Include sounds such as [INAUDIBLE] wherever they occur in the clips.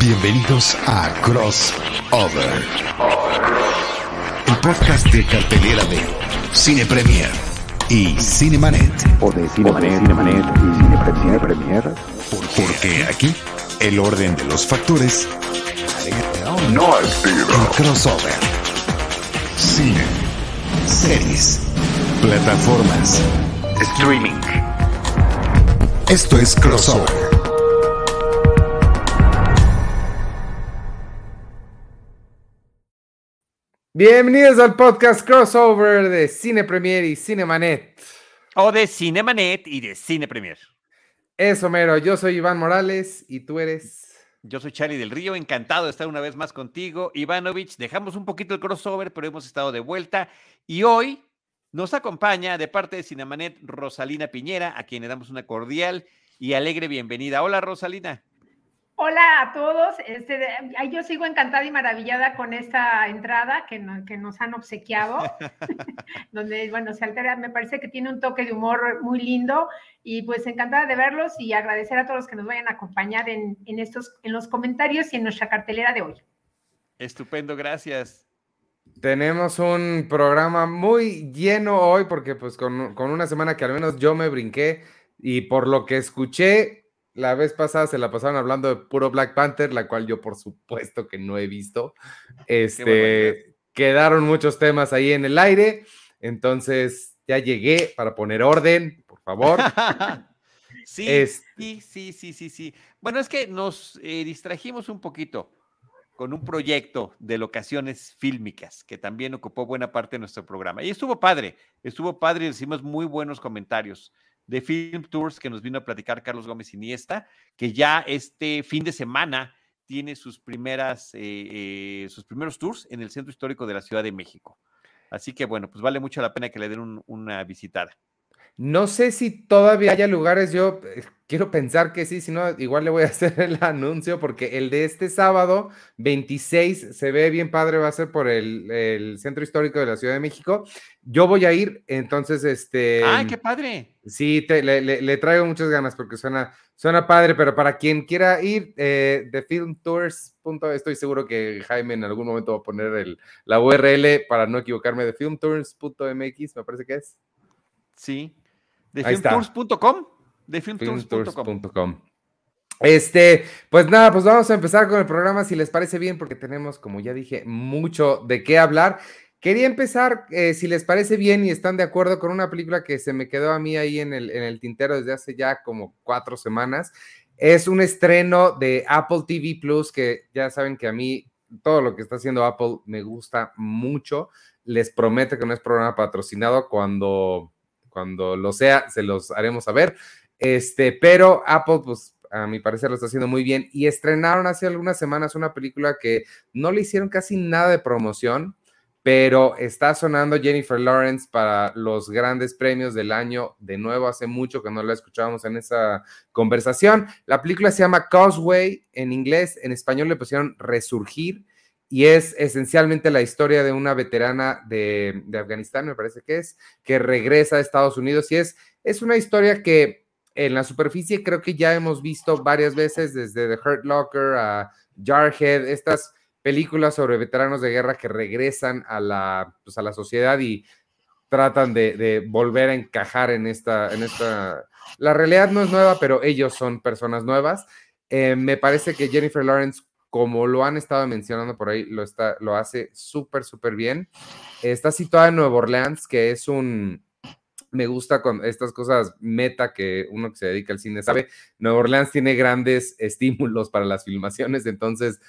Bienvenidos a Crossover, el podcast de cartelera de Cine Premier y Cinemanet. O de Cinemanet, Cinemanet y Cine Premier. Porque aquí el orden de los factores no el crossover. Cine, series, plataformas, Streaming. Esto es Crossover. Bienvenidos al podcast crossover de Cine Premier y Cinemanet. O de Cinemanet y de Cine Premier. Eso, mero. Yo soy Iván Morales y tú eres. Yo soy Charlie del Río, encantado de estar una vez más contigo. Ivanovich, dejamos un poquito el crossover, pero hemos estado de vuelta. Y hoy nos acompaña de parte de Cinemanet Rosalina Piñera, a quien le damos una cordial y alegre bienvenida. Hola, Rosalina. Hola a todos. Este, yo sigo encantada y maravillada con esta entrada que, no- que nos han obsequiado, [LAUGHS] [LAUGHS] donde, bueno, se altera, me parece que tiene un toque de humor muy lindo y pues encantada de verlos y agradecer a todos los que nos vayan a acompañar en, en estos, en los comentarios y en nuestra cartelera de hoy. Estupendo, gracias. Tenemos un programa muy lleno hoy porque pues con, con una semana que al menos yo me brinqué y por lo que escuché la vez pasada se la pasaron hablando de puro Black Panther, la cual yo por supuesto que no he visto. Este, quedaron muchos temas ahí en el aire, entonces ya llegué para poner orden, por favor. [LAUGHS] sí, Es- sí, sí, sí, sí, sí. Bueno, es que nos eh, distrajimos un poquito con un proyecto de locaciones fílmicas que también ocupó buena parte de nuestro programa. Y estuvo padre, estuvo padre y recibimos muy buenos comentarios de Film Tours que nos vino a platicar Carlos Gómez Iniesta, que ya este fin de semana tiene sus primeras, eh, eh, sus primeros tours en el Centro Histórico de la Ciudad de México. Así que bueno, pues vale mucho la pena que le den un- una visitada. No sé si todavía haya lugares, yo eh, quiero pensar que sí, si no, igual le voy a [LAUGHS] hacer el anuncio porque el de este sábado 26 se ve bien padre, va a ser por el, el Centro Histórico de la Ciudad de México. Yo voy a ir, entonces, este... ¡Ay, qué padre! Sí, te- le, le- le traigo muchas ganas porque suena, suena padre, pero para quien quiera ir, eh, de filmtours. punto- Estoy seguro que Jaime en algún momento va a poner el, la URL para no equivocarme de filmtours.mx, me parece que es. Sí. De Ahí está. filmtours.com. De filmtours.com. filmtours.com. Este, pues nada, pues vamos a empezar con el programa si les parece bien, porque tenemos, como ya dije, mucho de qué hablar. Quería empezar, eh, si les parece bien y están de acuerdo, con una película que se me quedó a mí ahí en el, en el tintero desde hace ya como cuatro semanas. Es un estreno de Apple TV Plus, que ya saben que a mí todo lo que está haciendo Apple me gusta mucho. Les prometo que no es programa patrocinado. Cuando, cuando lo sea, se los haremos saber. Este, pero Apple, pues a mi parecer lo está haciendo muy bien. Y estrenaron hace algunas semanas una película que no le hicieron casi nada de promoción, pero está sonando Jennifer Lawrence para los grandes premios del año. De nuevo, hace mucho que no la escuchábamos en esa conversación. La película se llama Causeway en inglés, en español le pusieron Resurgir y es esencialmente la historia de una veterana de, Afganistán, me parece que es, que regresa a Estados Unidos y es, es una historia que en la superficie creo que ya hemos visto varias veces, desde The Hurt Locker a Jarhead, estas películas sobre veteranos de guerra que regresan a la, pues, a la sociedad y tratan de, de volver a encajar en esta, en esta... La realidad no es nueva, pero ellos son personas nuevas. Eh, me parece que Jennifer Lawrence, como lo han estado mencionando por ahí, lo, está, lo hace súper, súper bien. Está situada en Nueva Orleans, que es un... Me gusta con estas cosas meta que uno que se dedica al cine sabe. Nueva Orleans tiene grandes [LAUGHS] estímulos para las filmaciones, entonces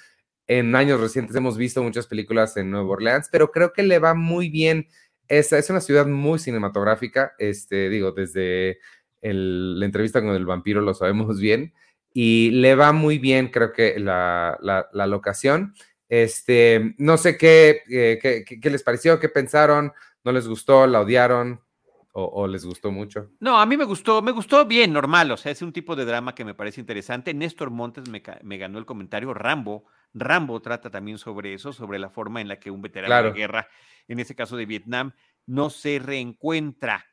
en años recientes hemos visto muchas películas en Nueva Orleans, pero creo que le va muy bien. Es, es una ciudad muy cinematográfica, este, digo, desde la entrevista con el vampiro lo sabemos [LAUGHS] bien, y le va muy bien, creo que la, la- la locación. Este, no sé qué, eh, qué, qué- qué les pareció, qué pensaron, no les gustó, la odiaron o, o les gustó mucho. No, a mí me gustó, me gustó bien, normal, o sea, es un tipo de drama que me parece interesante. Néstor Montes me, me ganó el comentario, Rambo, Rambo trata también sobre eso, sobre la forma en la que un veterano Claro. de guerra, en este caso de Vietnam, no se reencuentra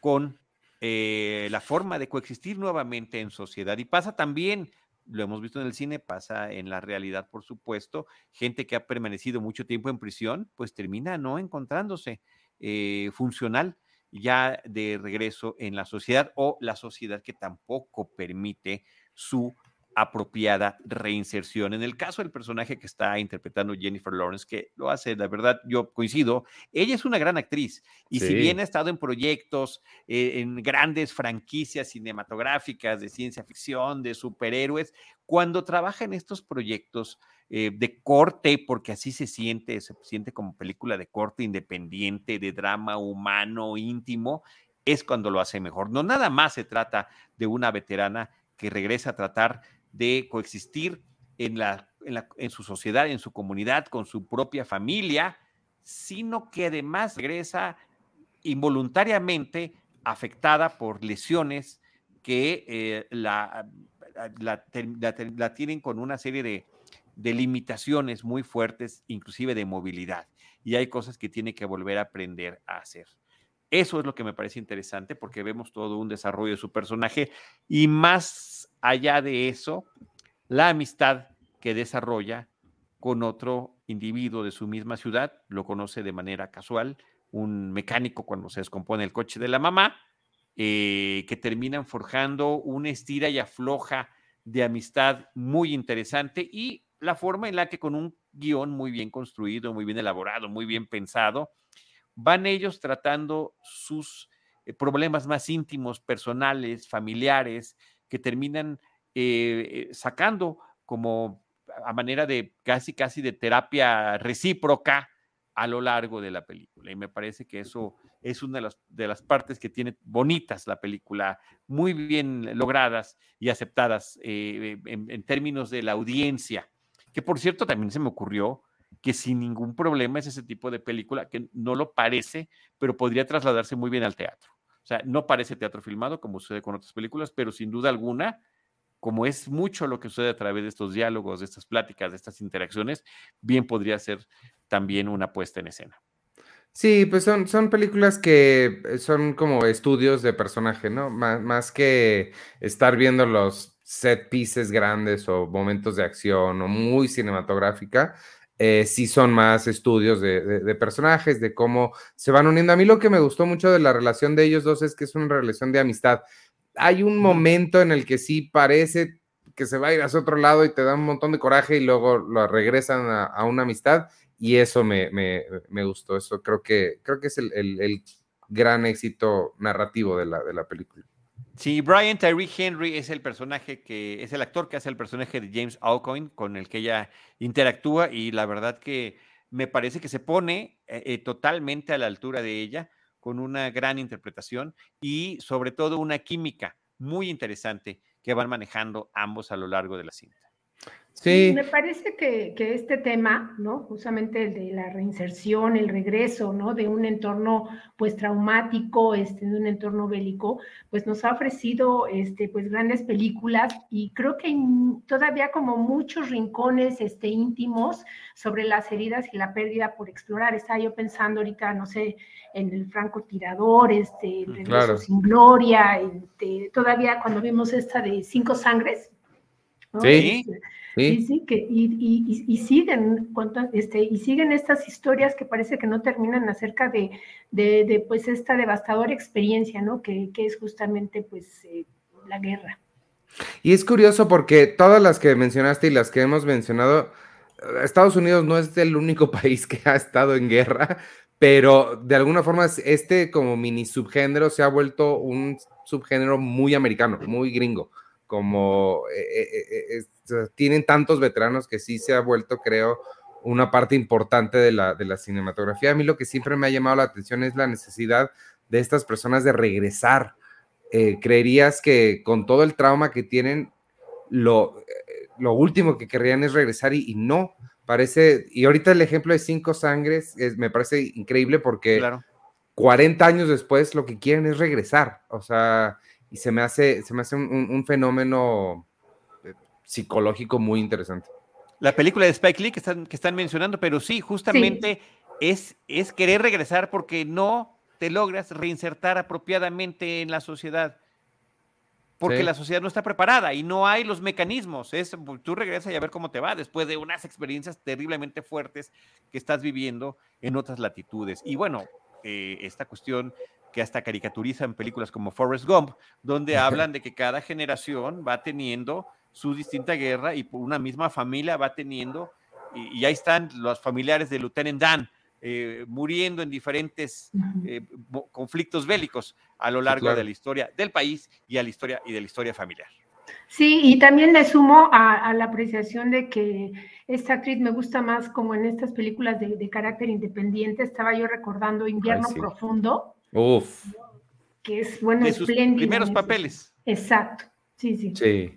con eh, la forma de coexistir nuevamente en sociedad. Y pasa también lo hemos visto en el cine, pasa en la realidad, por supuesto. Gente que ha permanecido mucho tiempo en prisión, pues termina no encontrándose eh, funcional ya de regreso en la sociedad o la sociedad que tampoco permite su apropiada reinserción. En el caso del personaje que está interpretando Jennifer Lawrence, que lo hace, la verdad, yo coincido, ella es una gran actriz y si bien ha estado en proyectos, eh, en grandes franquicias cinematográficas de ciencia ficción, de superhéroes, cuando trabaja en estos proyectos eh, de corte, porque así se siente, se siente como película de corte independiente, de drama humano, íntimo, es cuando lo hace mejor. No nada más se trata de una veterana que regresa a tratar de coexistir en, la, en, su sociedad, en su comunidad, con su propia familia, sino que además regresa involuntariamente afectada por lesiones que eh, la, la, tienen con una serie de, de, limitaciones muy fuertes, inclusive de movilidad. Y hay cosas que tiene que volver a aprender a hacer. Eso es lo que me parece interesante porque vemos todo un desarrollo de su personaje y más allá de eso, la amistad que desarrolla con otro individuo de su misma ciudad, lo conoce de manera casual, un mecánico cuando se descompone el coche de la mamá, eh, que terminan forjando una estira y afloja de amistad muy interesante y la forma en la que con un guion muy bien construido, muy bien elaborado, muy bien pensado, van ellos tratando sus eh, problemas más íntimos, personales, familiares, que terminan eh, eh, sacando como a manera de casi, casi de terapia recíproca a lo largo de la película. Y me parece que eso es una de las, de las partes que tiene bonitas la película, muy bien logradas y aceptadas en, en, términos de la audiencia. Que por cierto, también se me ocurrió que sin ningún problema es ese tipo de película que no lo parece, pero podría trasladarse muy bien al teatro. O sea, no parece teatro filmado como sucede con otras películas, pero sin duda alguna, como es mucho lo que sucede a través de estos diálogos, de estas pláticas, de estas interacciones, bien podría ser también una puesta en escena. Sí, pues son, son películas que son como estudios de personaje, ¿no? Más, más que estar viendo los set pieces grandes o momentos de acción o muy cinematográfica, eh, sí son más estudios de, personajes, de cómo se van uniendo. A mí lo que me gustó mucho de la relación de ellos dos es que es una relación de amistad. Hay un momento en el que sí parece que se va a ir hacia otro lado y te da un montón de coraje y luego lo regresan a, una amistad y eso me, gustó. Eso creo que, creo que es el, gran éxito narrativo de la, de la película. Sí, Brian Tyree Henry es el personaje que es el actor que hace el personaje de James Alcoin con el que ella interactúa y la verdad que me parece que se pone eh, eh, totalmente a la altura de ella con una gran interpretación y sobre todo una química muy interesante que van manejando ambos a lo largo de la cinta. Sí. Me parece que, este tema, ¿no? Justamente el de la reinserción, el regreso, ¿no? De un entorno, pues, traumático, este, de un entorno bélico, pues nos ha ofrecido, este, pues, grandes películas y creo que hay todavía como muchos rincones, este, íntimos sobre las heridas y la pérdida por explorar. Estaba yo pensando ahorita, no sé, en el francotirador, este, el regreso sin gloria, este, todavía cuando vimos esta de Cinco Sangres, Sí. Sí. sí, que, y, siguen este, y siguen estas historias que parece que no terminan acerca de, de, pues esta devastadora experiencia, ¿no? Que, que es justamente pues eh, la guerra. Y es curioso porque todas las que mencionaste y las que hemos mencionado, Estados Unidos no es el único [LAUGHS] país que ha estado en guerra, pero de alguna forma este como mini subgénero se ha vuelto un subgénero muy americano, muy gringo como eh, eh, eh, tienen tantos veteranos que sí se ha vuelto, creo, una parte importante de la, de la cinematografía. A mí lo que siempre me ha llamado la atención es la necesidad de estas personas de regresar. creerías que con todo el trauma que tienen, lo, lo último que querrían es regresar y, no. Parece, y ahorita el ejemplo de Cinco Sangres me parece increíble porque 40 años después lo que quieren es regresar. O sea, y se me hace, se me hace un, fenómeno eh, psicológico muy interesante. La película de Spike Lee que están, que están mencionando, pero sí, justamente Es, es querer regresar porque no te logras reinsertar apropiadamente en la sociedad. porque Sí. la sociedad no está preparada y no hay los mecanismos. Es, pues, tú regresas y a ver cómo te va después de unas experiencias terriblemente fuertes que estás viviendo en otras latitudes. Y bueno, eh, esta cuestión que hasta caricaturiza en películas como Forrest Gump, donde hablan de que cada generación va teniendo su distinta guerra y por una misma familia va teniendo, y, y ahí están los familiares de Lieutenant Dan, eh, muriendo en diferentes eh, conflictos bélicos a lo largo claro. de la historia del país y a la historia y de la historia familiar. Sí, y también le sumo a, a la apreciación de que esta actriz me gusta más como en estas películas de, de carácter independiente. Estaba yo recordando Invierno sí. Profundo, Uf, que es bueno, de sus espléndida primeros papeles. Exacto, sí, sí. sí.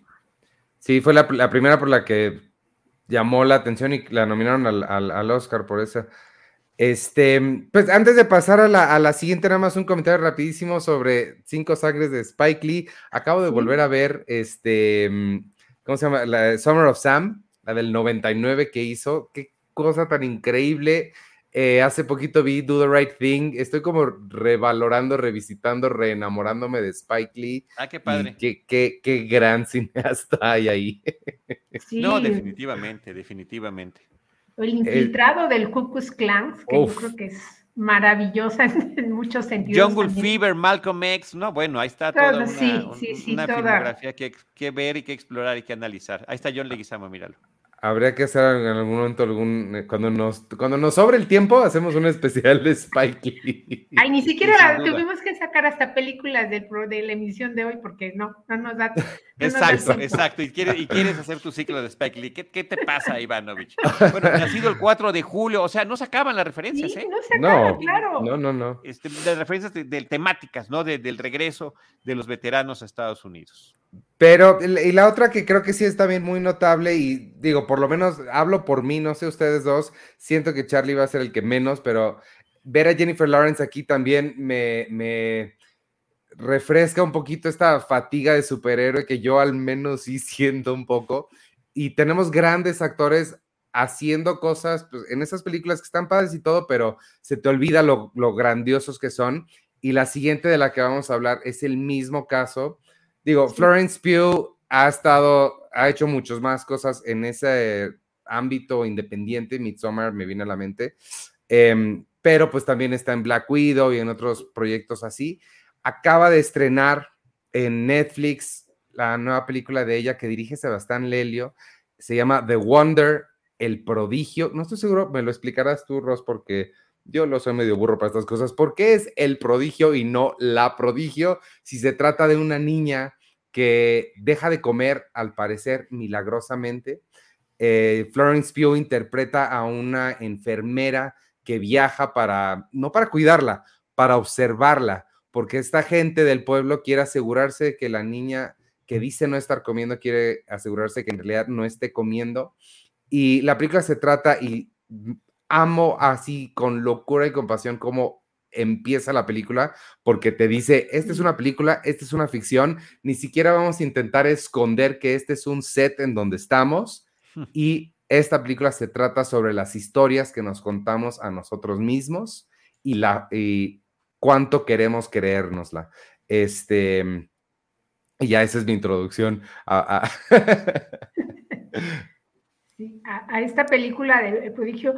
Sí, fue la, la primera por la que llamó la atención y la nominaron al, al- al Oscar por esa. Este, pues antes de pasar a la, a la siguiente, nada más un comentario rapidísimo sobre Cinco Sangres de Spike Lee. Acabo de Sí. volver a ver este, ¿cómo se llama? La Summer of Sam, la del 99 que hizo. Qué cosa tan increíble. Eh, hace poquito vi Do the Right Thing. Estoy como revalorando, revisitando, reenamorándome de Spike Lee. Ah, qué padre. qué, qué, qué gran [LAUGHS] cineasta hay ahí. Sí, No, definitivamente, definitivamente. El infiltrado del Ku Klux Klan, que Uf. yo creo que es maravillosa [LAUGHS] en, en muchos sentidos. Jungle también. Fever, Malcolm X, no, bueno, ahí está Todo, toda una, sí, un- sí, sí, una toda. filmografía que, que ver y que explorar y que analizar. Ahí está John Leguizamo, míralo. Habría que hacer en algún momento algún eh, cuando nos cuando nos sobre el tiempo hacemos un especial de Spike Lee. Ay, ni [LAUGHS] siquiera tuvimos que sacar hasta películas del pro- de la emisión de hoy porque no, no nos da. no nos da Exacto, exacto. Y quieres, y quieres hacer tu ciclo de Spike Lee. ¿Qué, qué te pasa, Ivanovich? [LAUGHS] Bueno, nacido el 4 de julio, o sea, no se acaban las referencias, Sí, ¿eh? no se acaba, No, claro. no, no, no. Este, de referencias de, de temáticas, ¿no? De- del regreso de los veteranos a Estados Unidos. Pero y la otra que creo que sí es también muy notable y digo, por lo menos hablo por mí, no sé ustedes dos, siento que Charlie va a ser el que menos, pero ver a Jennifer Lawrence aquí también me, me refresca un poquito esta fatiga de superhéroe que yo al menos sí [LAUGHS] siento un poco. Y tenemos grandes actores haciendo cosas pues, en esas películas que están padres y todo, pero se te olvida lo, lo grandiosos que son. Y la siguiente de la que vamos a hablar es el mismo caso. Digo. Florence Pugh ha estado, ha hecho muchas más cosas en ese ámbito independiente. Midsommar me viene a la mente. Em, pero pues también está en Black Widow y en otros proyectos así. Acaba de estrenar en Netflix la nueva película de ella que dirige Sebastián Lelio. Se llama The Wonder, el prodigio. No estoy seguro, me lo explicarás tú, Ross, porque yo lo soy medio burro para estas cosas. ¿Por qué es el prodigio y no la prodigio si se trata de una niña que deja de comer, al parecer, milagrosamente? Eh, Florence Pugh interpreta a una enfermera que viaja para, no para cuidarla, para observarla, porque esta gente del pueblo quiere asegurarse que la niña que dice no estar comiendo quiere asegurarse que en realidad no esté comiendo. Y la película se trata, y amo así con locura y compasión cómo empieza la película, porque te dice, esta es una película, esta es una ficción, ni siquiera vamos a intentar esconder que este es un set en donde estamos. Y esta película se trata sobre las historias que nos contamos a nosotros mismos y, la, y cuánto queremos creérnosla. Este, y ya esa es mi introducción a... a- [LAUGHS] Sí, a, a esta película de El prodigio.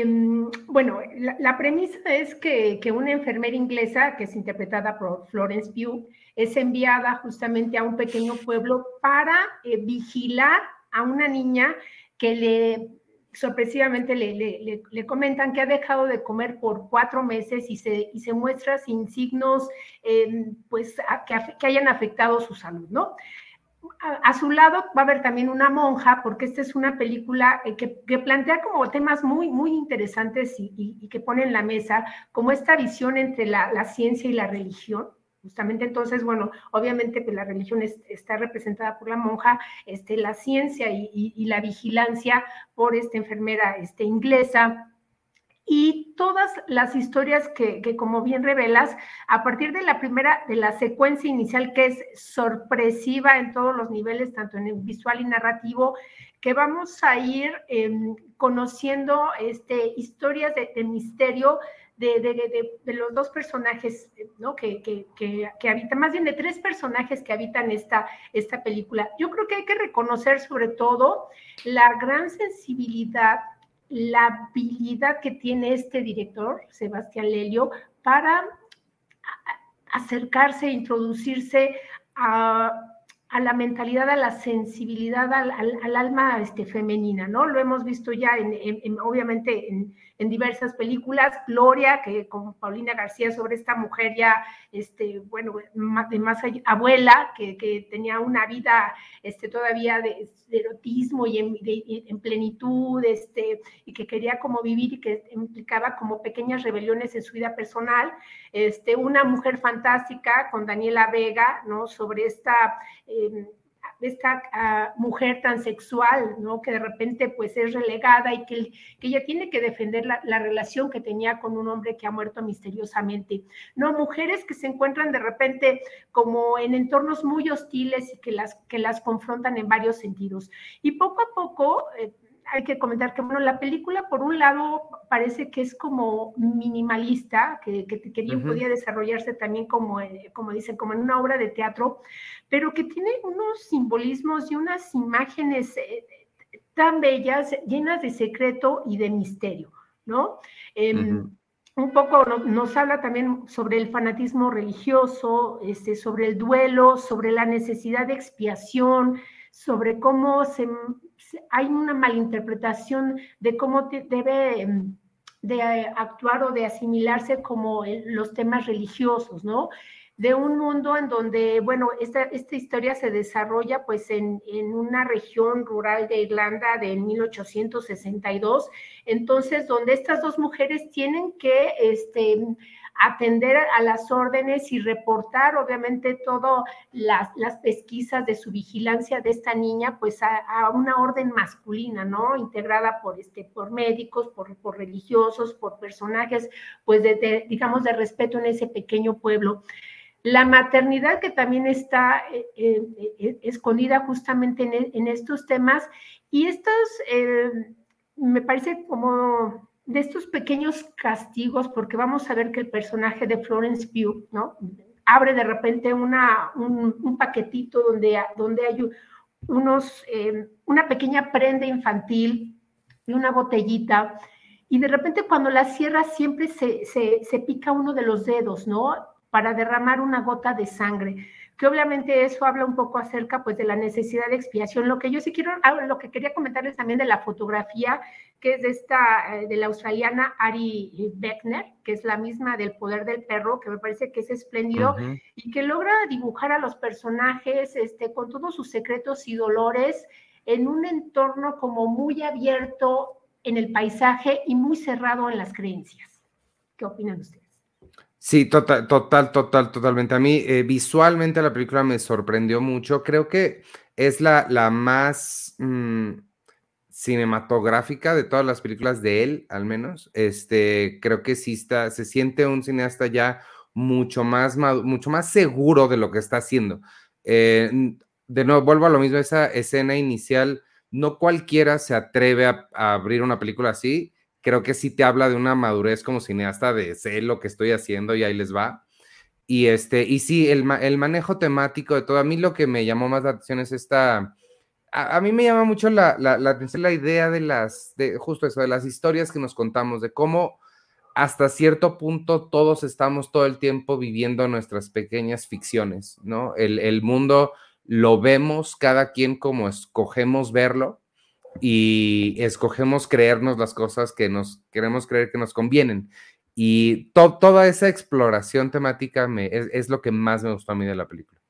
Em, bueno, la, premisa es que, una enfermera inglesa, que es interpretada por Florence Pugh, es enviada justamente a un pequeño pueblo para eh, vigilar a una niña que le sorpresivamente le, comentan que ha dejado de comer por cuatro meses y se, y se muestra sin signos em, pues, que, que hayan afectado su salud, ¿no? A, su lado va a haber también una monja, porque esta es una película eh, que, que plantea como temas muy, muy interesantes y, que pone en la mesa, como esta visión entre la, la ciencia y la religión. Justamente entonces, bueno, obviamente pues, la religión es- está representada por la monja, este, la ciencia y, y- y la vigilancia por esta enfermera este, inglesa, y todas las historias que, como bien revelas, a partir de la primera, de la secuencia inicial que es sorpresiva en todos los niveles, tanto en el visual y narrativo, que vamos a ir eh, conociendo este, historias de, de, misterio de, de, de, los dos personajes, ¿no? Que, que, que, habitan, más bien de tres personajes que habitan esta, esta película. Yo creo que hay que reconocer sobre todo la gran sensibilidad, la habilidad que tiene este director, Sebastián Lelio, para acercarse, introducirse a a la mentalidad, a la sensibilidad al, al, alma este, femenina, ¿no? Lo hemos visto ya, en, obviamente, en, en, diversas películas. Gloria, que con Paulina García sobre esta mujer ya, este, bueno, de más abuela, que, que, tenía una vida este, todavía de, erotismo y en, en, plenitud, este, y que quería como vivir y que implicaba como pequeñas rebeliones en su vida personal. Este, una mujer fantástica con Daniela Vega, ¿no? Sobre esta... Eh, esta uh, mujer transexual, ¿no? Que de repente pues es relegada y que, que ella tiene que defender la, la, relación que tenía con un hombre que ha muerto misteriosamente, ¿no? Mujeres que se encuentran de repente como en entornos muy hostiles y que las, que las confrontan en varios sentidos. Y poco a poco, eh, hay que comentar que, bueno, la película, por un lado, parece que es como minimalista, que, que, podía desarrollarse también como, eh, como dicen, como en una obra de teatro, pero que tiene unos simbolismos y unas imágenes eh, tan bellas, llenas de secreto y de misterio, ¿no? Em, un poco nos, habla también sobre el fanatismo religioso, este, sobre el duelo, sobre la necesidad de expiación, sobre cómo se, hay una malinterpretación de cómo debe em, de actuar o de asimilarse como los temas religiosos, ¿no? De un mundo en donde, bueno, esta, esta historia se desarrolla pues en, en, una región rural de Irlanda de 1862, entonces donde estas dos mujeres tienen que, este, atender a las órdenes y reportar obviamente todas las, pesquisas de su vigilancia de esta niña, pues a, una orden masculina, ¿no? Integrada por, este, por médicos, por, por religiosos, por personajes, pues de, digamos, de respeto en ese pequeño pueblo. La maternidad que también está eh, eh, eh, escondida justamente en, estos temas y estos, me parece como de estos pequeños castigos, porque vamos a ver que el personaje de Florence Pugh, ¿no? Abre de repente una, un, paquetito donde, donde hay unos, una pequeña prenda infantil y una botellita, y de repente cuando la cierra siempre se, se, se pica uno de los dedos, ¿no? Para derramar una gota de sangre que obviamente eso habla un poco acerca pues de la necesidad de expiación. Lo que yo sí quiero, ah, lo que quería comentarles también de la fotografía, que es de esta, eh, de la australiana Ari Beckner, que es la misma del poder del perro, que me parece que es espléndido y que logra dibujar a los personajes este, con todos sus secretos y dolores en un entorno como muy abierto en el paisaje y muy cerrado en las creencias. ¿Qué opinan ustedes? Sí, total, total, total, totalmente. A mí eh, visualmente la película me sorprendió mucho. Creo que es la, la más mm, cinematográfica de todas las películas de él, al menos. Este, creo que sí está, se siente un cineasta ya mucho más, mucho más seguro de lo que está haciendo. Eh, de nuevo, vuelvo a lo mismo, esa escena inicial, no cualquiera se atreve a abrir una película así creo que sí te habla de una madurez como cineasta de sé lo que estoy haciendo y ahí les va. Y, este, y sí, el, el manejo temático de todo, a mí lo que me llamó más la atención es esta, a, mí me llama mucho la, la, la, atención la idea de las, de justo eso, de las historias que nos contamos, de cómo hasta cierto punto todos estamos todo el tiempo viviendo nuestras pequeñas ficciones, ¿no? El, el mundo lo vemos cada quien como escogemos verlo y escogemos creernos las cosas que nos queremos creer que nos convienen. Y toda esa exploración temática me, es, lo que más me gustó a mí de la película.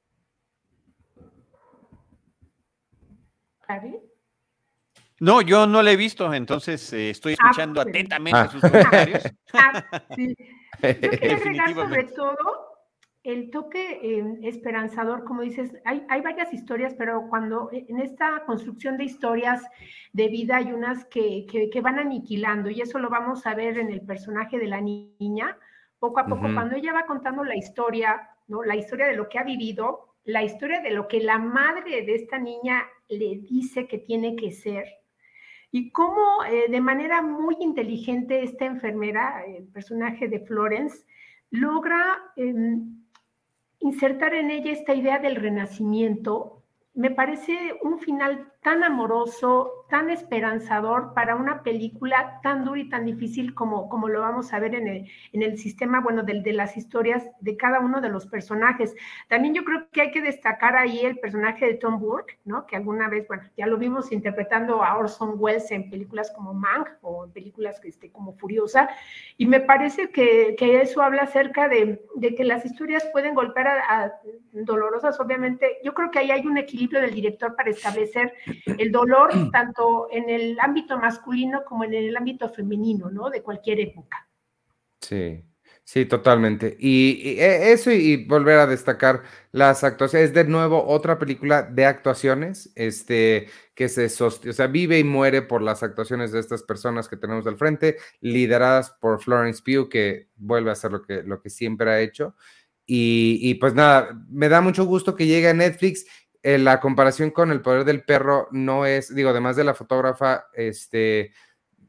No, yo no la he visto, entonces eh, estoy ah, escuchando atentamente ah. sus comentarios. Ah, sí. [LAUGHS] Yo quería agregar sobre todo el toque eh, esperanzador, como dices, hay, hay, varias historias, pero cuando eh, en esta construcción de historias de vida hay unas que, que, van aniquilando, y eso lo vamos a ver en el personaje de la niña, poco a poco, cuando ella va contando la historia, ¿no? la historia de lo que ha vivido, la historia de lo que la madre de esta niña le dice que tiene que ser, y cómo eh, de manera muy inteligente esta enfermera, el personaje de Florence, logra em, insertar en ella esta idea del renacimiento. Me parece un final tan amoroso, tan esperanzador para una película tan dura y tan difícil como, como lo vamos a ver en el, en el sistema, bueno, de, de, las historias de cada uno de los personajes. También yo creo que hay que destacar ahí el personaje de Tom Burke, ¿no? Que alguna vez, bueno, ya lo vimos interpretando a Orson Welles en películas como Mank o en películas que esté como Furiosa, y me parece que, que eso habla acerca de, de, que las historias pueden golpear a, a dolorosas, obviamente. Yo creo que ahí hay un equilibrio del director para establecer el dolor tanto en el ámbito masculino como en el ámbito femenino, ¿no? De cualquier época. Sí, sí, totalmente. Y, y eso y, volver a destacar las actuaciones, es de nuevo otra película de actuaciones, este, que se sostiene, o sea, vive y muere por las actuaciones de estas personas que tenemos al frente, lideradas por Florence Pugh, que vuelve a hacer lo que, lo que siempre ha hecho. Y, y, pues nada, me da mucho gusto que llegue a Netflix eh, la comparación con el poder del perro no es, digo, además de la fotógrafa, este,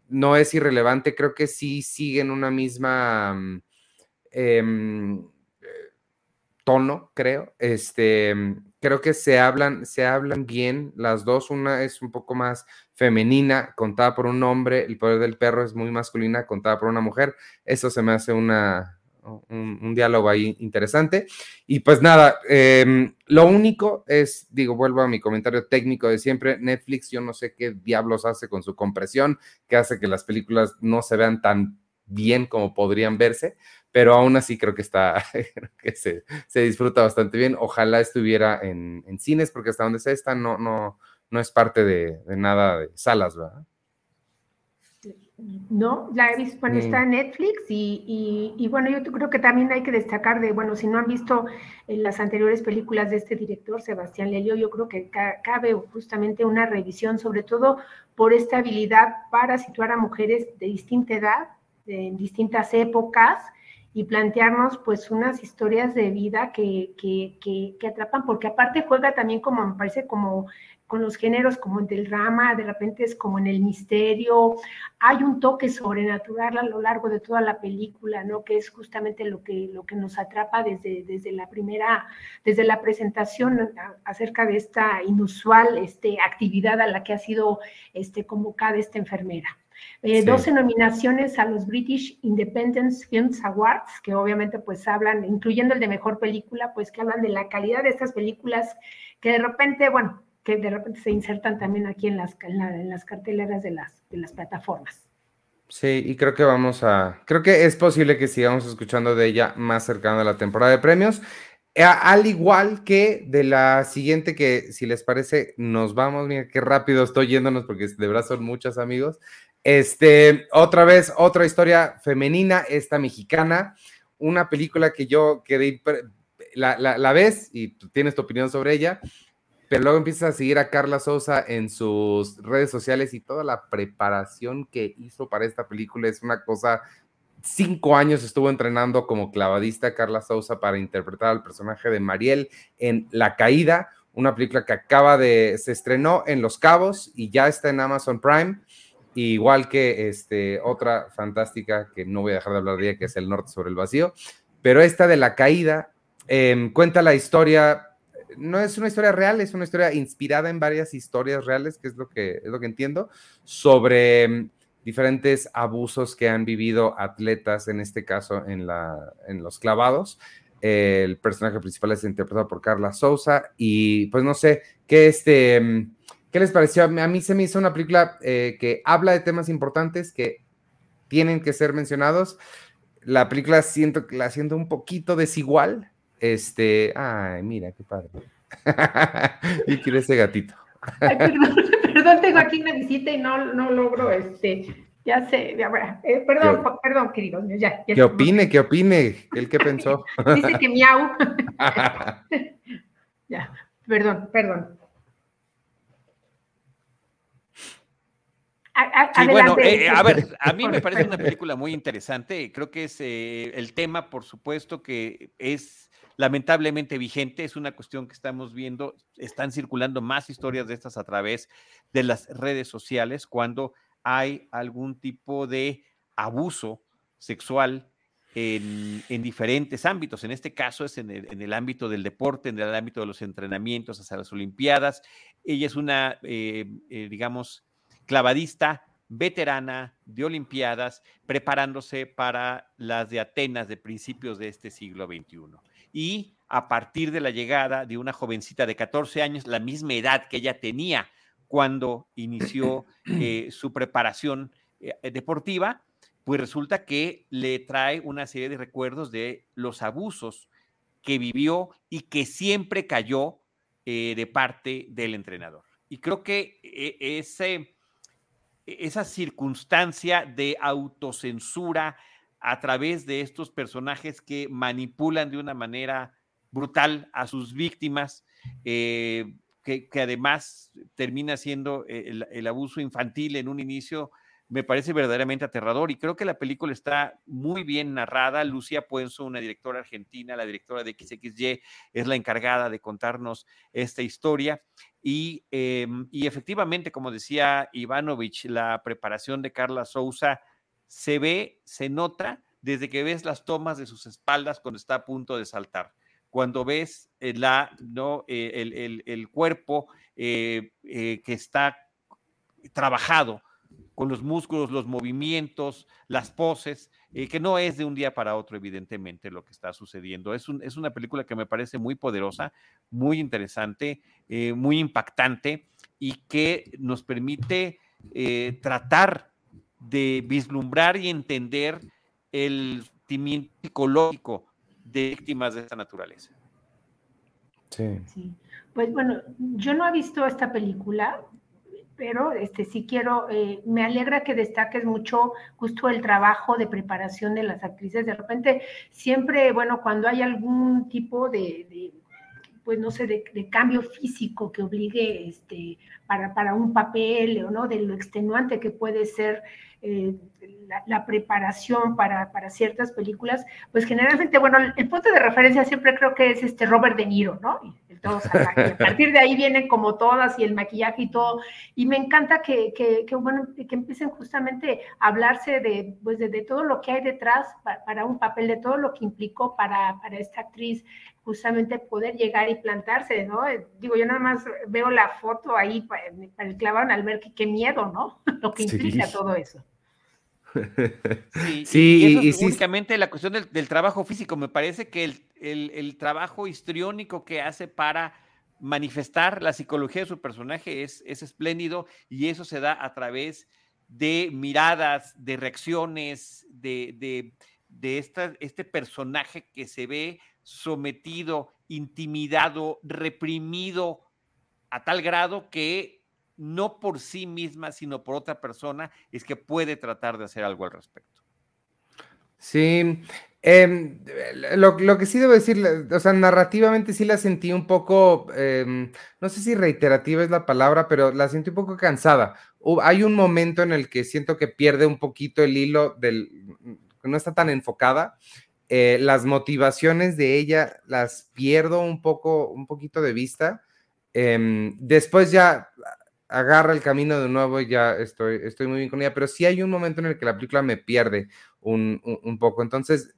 no es irrelevante, creo que sí siguen una misma eh, tono, creo. Este, creo que se hablan, se hablan bien las dos. Una es un poco más femenina, contada por un hombre, el poder del perro es muy masculina, contada por una mujer. Eso se me hace una, un, diálogo ahí interesante. Y pues nada, eh, lo único es, digo, vuelvo a mi comentario técnico de siempre, Netflix, yo no sé qué diablos hace con su compresión, que hace que las películas no se vean tan bien como podrían verse, pero aún así creo que está, [LAUGHS] que se, se, disfruta bastante bien. Ojalá estuviera en, en, cines, porque hasta donde se está no, no, no es parte de, de nada de salas, ¿verdad? No, la he visto, bueno, está en Netflix y, y, y, bueno, yo creo que también hay que destacar de, bueno, si no han visto las anteriores películas de este director, Sebastián Lelio, yo creo que ca cabe justamente una revisión, sobre todo por esta habilidad para situar a mujeres de distinta edad, de, en distintas épocas, y plantearnos pues unas historias de vida que, que, que, atrapan, porque aparte juega también como, me parece, como con los géneros como en el drama, de repente es como en el misterio, hay un toque sobrenatural a lo largo de toda la película, ¿no? Que es justamente lo que, lo que nos atrapa desde, desde la primera, desde la presentación acerca de esta inusual este, actividad a la que ha sido este, convocada esta enfermera. Eh, sí. 12 nominaciones a los British Independent Films Awards, que obviamente pues hablan, incluyendo el de mejor película, pues que hablan de la calidad de estas películas que de repente, bueno, que de repente se insertan también aquí en las, en, la, en las carteleras de las, de las plataformas. Sí, y creo que vamos a, creo que es posible que sigamos escuchando de ella más cercano a la temporada de premios. Al igual que de la siguiente, que si les parece, nos vamos. Mira qué rápido estoy yéndonos, porque de verdad son muchos amigos. Este, otra vez, otra historia femenina, esta mexicana, una película que yo quedé, la, la, la ves y tienes tu opinión sobre ella, pero luego empiezas a seguir a Carla Sousa en sus redes sociales y toda la preparación que hizo para esta película es una cosa. Cinco años estuvo entrenando como clavadista Carla Sousa para interpretar al personaje de Mariel en La Caída, una película que acaba de, se estrenó en Los Cabos y ya está en Amazon Prime, igual que este, otra fantástica que no voy a dejar de hablar de ella, que es El Norte sobre el Vacío, pero esta de La Caída eh, cuenta la historia no es una historia real, es una historia inspirada en varias historias reales, que es lo que, es lo que entiendo, sobre mm, diferentes abusos que han vivido atletas, en este caso en, la, en los clavados. El personaje principal es interpretado por Carla Sousa y pues no sé, ¿qué, este, mm, ¿qué les pareció? A mí se me hizo una película eh, que habla de temas importantes que tienen que ser mencionados. La película siento, la siento un poquito desigual, este, ay, mira, qué padre. [LAUGHS] y quiere ese gatito. Ay, perdón, [LAUGHS] perdón, tengo aquí una visita y no, no logro, este, ya sé, ya, eh, perdón, ¿Qué, perdón, querido. Ya, ya ¿Qué opine? ¿Qué opine? ¿El qué pensó? [LAUGHS] Dice que miau. ya, perdón, perdón. A, a, sí, bueno, eh, a ver, a mí me parece una película muy interesante. Creo que es eh, el tema, por supuesto, que es lamentablemente vigente, es una cuestión que estamos viendo, están circulando más historias de estas a través de las redes sociales cuando hay algún tipo de abuso sexual en, diferentes ámbitos. En este caso es en el, ámbito del deporte, en el ámbito de los entrenamientos hacia las Olimpiadas. Ella es una, eh, eh, digamos, clavadista veterana de Olimpiadas, preparándose para las de Atenas de principios de este siglo XXI. Y a partir de la llegada de una jovencita de 14 años, la misma edad que ella tenía cuando inició [CLEARS THROAT] eh, su preparación deportiva, pues resulta que le trae una serie de recuerdos de los abusos que vivió y que siempre cayó eh, de parte del entrenador. Y creo que eh, ese, esa circunstancia de autocensura a través de estos personajes que manipulan de una manera brutal a sus víctimas, eh, que, además termina siendo el abuso infantil en un inicio, me parece verdaderamente aterrador y creo que la película está muy bien narrada. Lucía Puenzo, una directora argentina, la directora de XXY, es la encargada de contarnos esta historia. Y, em, y efectivamente, como decía Ivanovich, la preparación de Carla Souza se ve, se nota desde que ves las tomas de sus espaldas cuando está a punto de saltar. Cuando ves eh. Eh, el, el, cuerpo eh, que está trabajado con los músculos, los movimientos, las poses, eh, que no es de un día para otro, evidentemente, lo que está sucediendo. Es, es una película que me parece muy poderosa, muy interesante, eh, muy impactante y que nos permite eh, tratar de vislumbrar y entender el sentimiento psicológico de víctimas de esta naturaleza. Sí. sí. Pues bueno, yo no he visto esta película, pero este, sí quiero, eh, me alegra que destaques mucho justo el trabajo de preparación de las actrices. De repente, siempre, bueno, cuando hay algún tipo de, pues no sé, de, cambio físico que obligue este, para, para un papel o no, de lo extenuante que puede ser eh, la, preparación para, para, ciertas películas, pues generalmente, bueno, el, punto de referencia siempre creo que es este Robert De Niro, ¿no? [LAUGHS] a partir de ahí vienen como todas y el maquillaje y todo. Y me encanta que, que, que bueno, que empiecen justamente a hablarse de, pues de, todo lo que hay detrás para, un papel, de todo lo que implicó para, para esta actriz justamente poder llegar y plantarse, ¿no? Digo, yo nada más veo la foto ahí para, el clavado al ver que qué miedo, ¿no? [LAUGHS] Lo que implica todo eso. Sí, y, eso únicamente la cuestión del, trabajo físico. Me parece que el, trabajo histriónico que hace para manifestar la psicología de su personaje es, es espléndido y eso se da a través de miradas, de reacciones, de, de, este personaje que se ve sometido, intimidado, reprimido a tal grado que no por sí misma, sino por otra persona, es que puede tratar de hacer algo al respecto. Sí, em, lo, que sí debo decir, o sea, narrativamente sí la sentí un poco, em, no sé si reiterativa es la palabra, pero la sentí un poco cansada. hay un momento en el que siento que pierde un poquito el hilo del, no está tan enfocada. Eh, las motivaciones de ella las pierdo un poco, un poquito de vista. Em, después ya agarra el camino de nuevo y ya estoy, estoy muy bien con ella, pero sí hay un momento en el que la película me pierde un, poco. Entonces,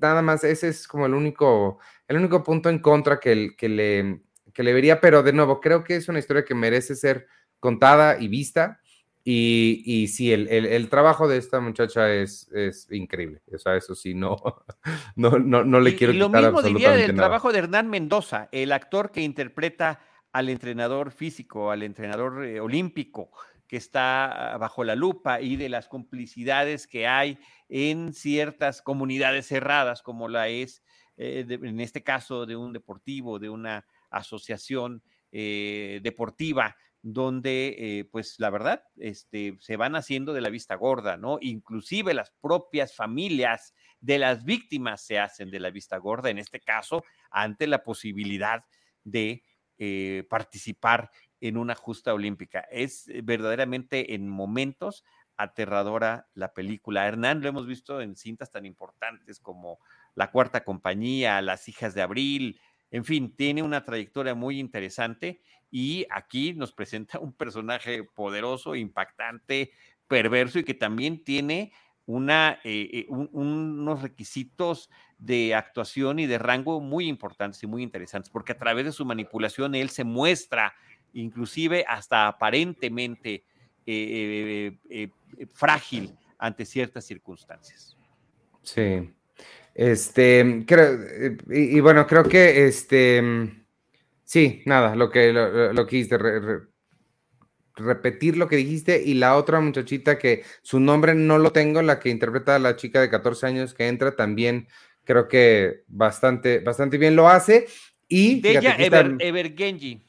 nada más, ese es como el único, el único punto en contra que, que, le, que le vería, pero de nuevo, creo que es una historia que merece ser contada y vista. Y, y sí, el, el, trabajo de esta muchacha es, es increíble. O sea, eso sí, no, [LAUGHS] no, no, no le quiero y, y lo mismo diría del trabajo de Hernán Mendoza, el actor que interpreta al entrenador físico, al entrenador eh, olímpico que está bajo la lupa y de las complicidades que hay en ciertas comunidades cerradas, como la es eh, en este caso de un deportivo, de una asociación eh, deportiva, donde, pues la verdad, este, se van haciendo de la vista gorda, ¿no? Inclusive las propias familias de las víctimas se hacen de la vista gorda, en este caso, ante la posibilidad de eh, participar en una justa olímpica. Es eh, verdaderamente en momentos aterradora la película. Hernán lo hemos visto en cintas tan importantes como La Cuarta Compañía, Las Hijas de Abril, en fin, tiene una trayectoria muy interesante y aquí nos presenta un personaje poderoso, impactante, perverso y que también tiene una, eh, eh, unos requisitos de actuación y de rango muy importantes y muy interesantes, porque a través de su manipulación él se muestra inclusive hasta aparentemente eh, frágil ante ciertas circunstancias. Sí. Este, y, bueno, creo que este, sí, nada, lo que, lo, lo que repetir lo que dijiste y la otra muchachita que su nombre no lo tengo, la que interpreta a la chica de 14 años que entra también creo que bastante, bastante bien lo hace. Y Deja Ever, Evergenji.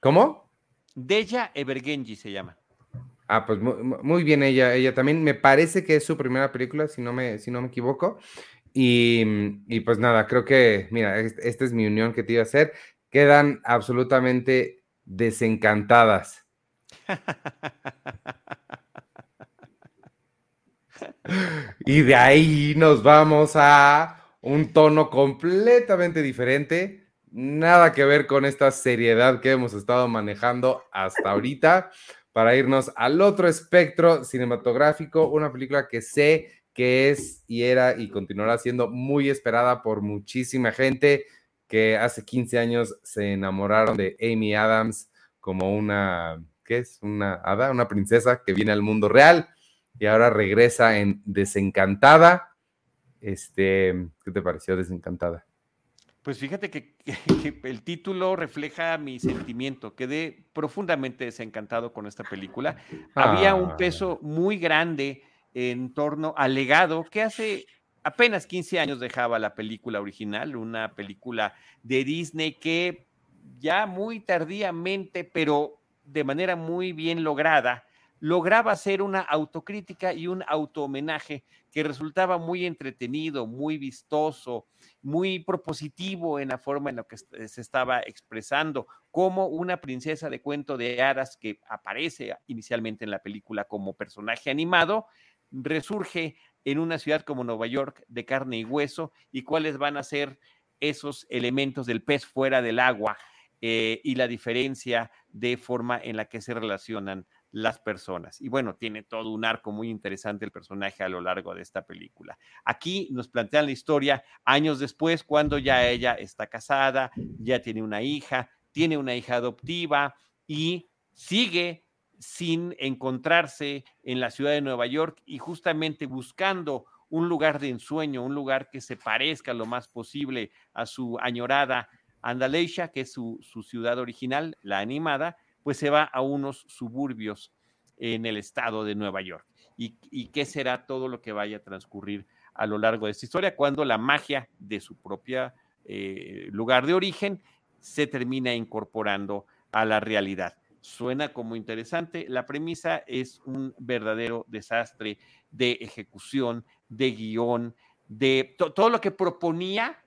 ¿Cómo? Deja Evergenji se llama. Ah, pues muy, bien ella, ella también me parece que es su primera película, si no me, si no me equivoco. Y, y pues nada, creo que, mira, esta es mi unión que te iba a hacer. Quedan absolutamente desencantadas y de ahí nos vamos a un tono completamente diferente, nada que ver con esta seriedad que hemos estado manejando hasta ahorita, para irnos al otro espectro cinematográfico, una película que sé que es y era y continuará siendo muy esperada por muchísima gente que hace 15 años se enamoraron de Amy Adams como una que es una hada, una princesa que viene al mundo real y ahora regresa en Desencantada. Este, ¿qué te pareció Desencantada? Pues fíjate que, el título refleja mi sentimiento. Quedé profundamente desencantado con esta película. Había un ah. peso muy grande en torno al legado que hace apenas 15 años dejaba la película original, una película de Disney que ya muy tardíamente, pero de manera muy bien lograda, lograba hacer una autocrítica y un auto-homenaje que resultaba muy entretenido, muy vistoso, muy propositivo en la forma en la que se estaba expresando, como una princesa de cuento de hadas que aparece inicialmente en la película como personaje animado, resurge en una ciudad como Nueva York de carne y hueso y cuáles van a ser esos elementos del pez fuera del agua eh, y la diferencia de forma en la que se relacionan las personas. Y bueno, tiene todo un arco muy interesante el personaje a lo largo de esta película. Aquí nos plantean la historia años después, cuando ya ella está casada, ya tiene una hija, tiene una hija adoptiva y sigue sin encontrarse en la ciudad de Nueva York y justamente buscando un lugar de ensueño, un lugar que se parezca lo más posible a su añorada Andalesha, que es su, ciudad original, la animada, pues se va a unos suburbios en el estado de Nueva York. ¿Y, qué será todo lo que vaya a transcurrir a lo largo de esta historia cuando la magia de su propia eh, lugar de origen se termina incorporando a la realidad? Suena como interesante. La premisa es un verdadero desastre de ejecución, de guion, de todo lo que proponía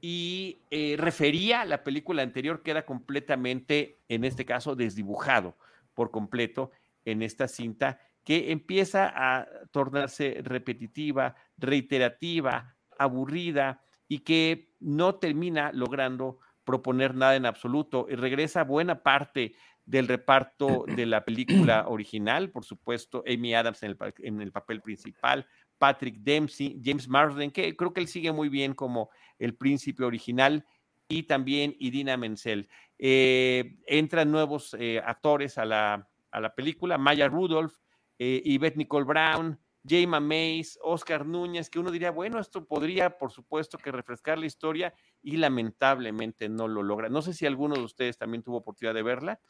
y eh, refería a la película anterior que era completamente, en este caso, desdibujado por completo en esta cinta que empieza a tornarse repetitiva, reiterativa, aburrida y que no termina logrando proponer nada en absoluto y regresa buena parte del reparto de la película [CLEARS THROAT] original, por supuesto, Amy Adams en el, en el papel principal, Patrick Dempsey, James Marsden, que creo que él sigue muy bien como el príncipe original, y también Idina Menzel. Eh, entran nuevos eh, actores a la, a la, película, Maya Rudolph, eh, Yvette Nicole Brown, Jayma Mays, Oscar Núñez, que uno diría, bueno, esto podría, por supuesto, que refrescar la historia y lamentablemente no lo logra. No sé si alguno de ustedes también tuvo oportunidad de verla,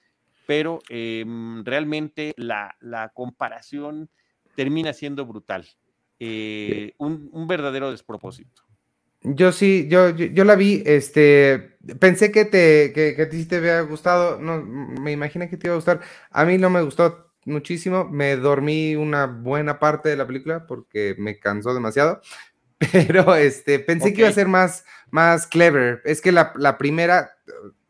pero em, realmente la, la comparación termina siendo brutal. Eh, un, verdadero despropósito. Yo sí, yo, yo, la vi, este, pensé que te, que, que te había gustado, no, me imaginé que te iba a gustar, a mí no me gustó muchísimo, me dormí una buena parte de la película porque me cansó demasiado, [LAUGHS] pero este, pensé que iba a ser más, más clever, es que la, la primera,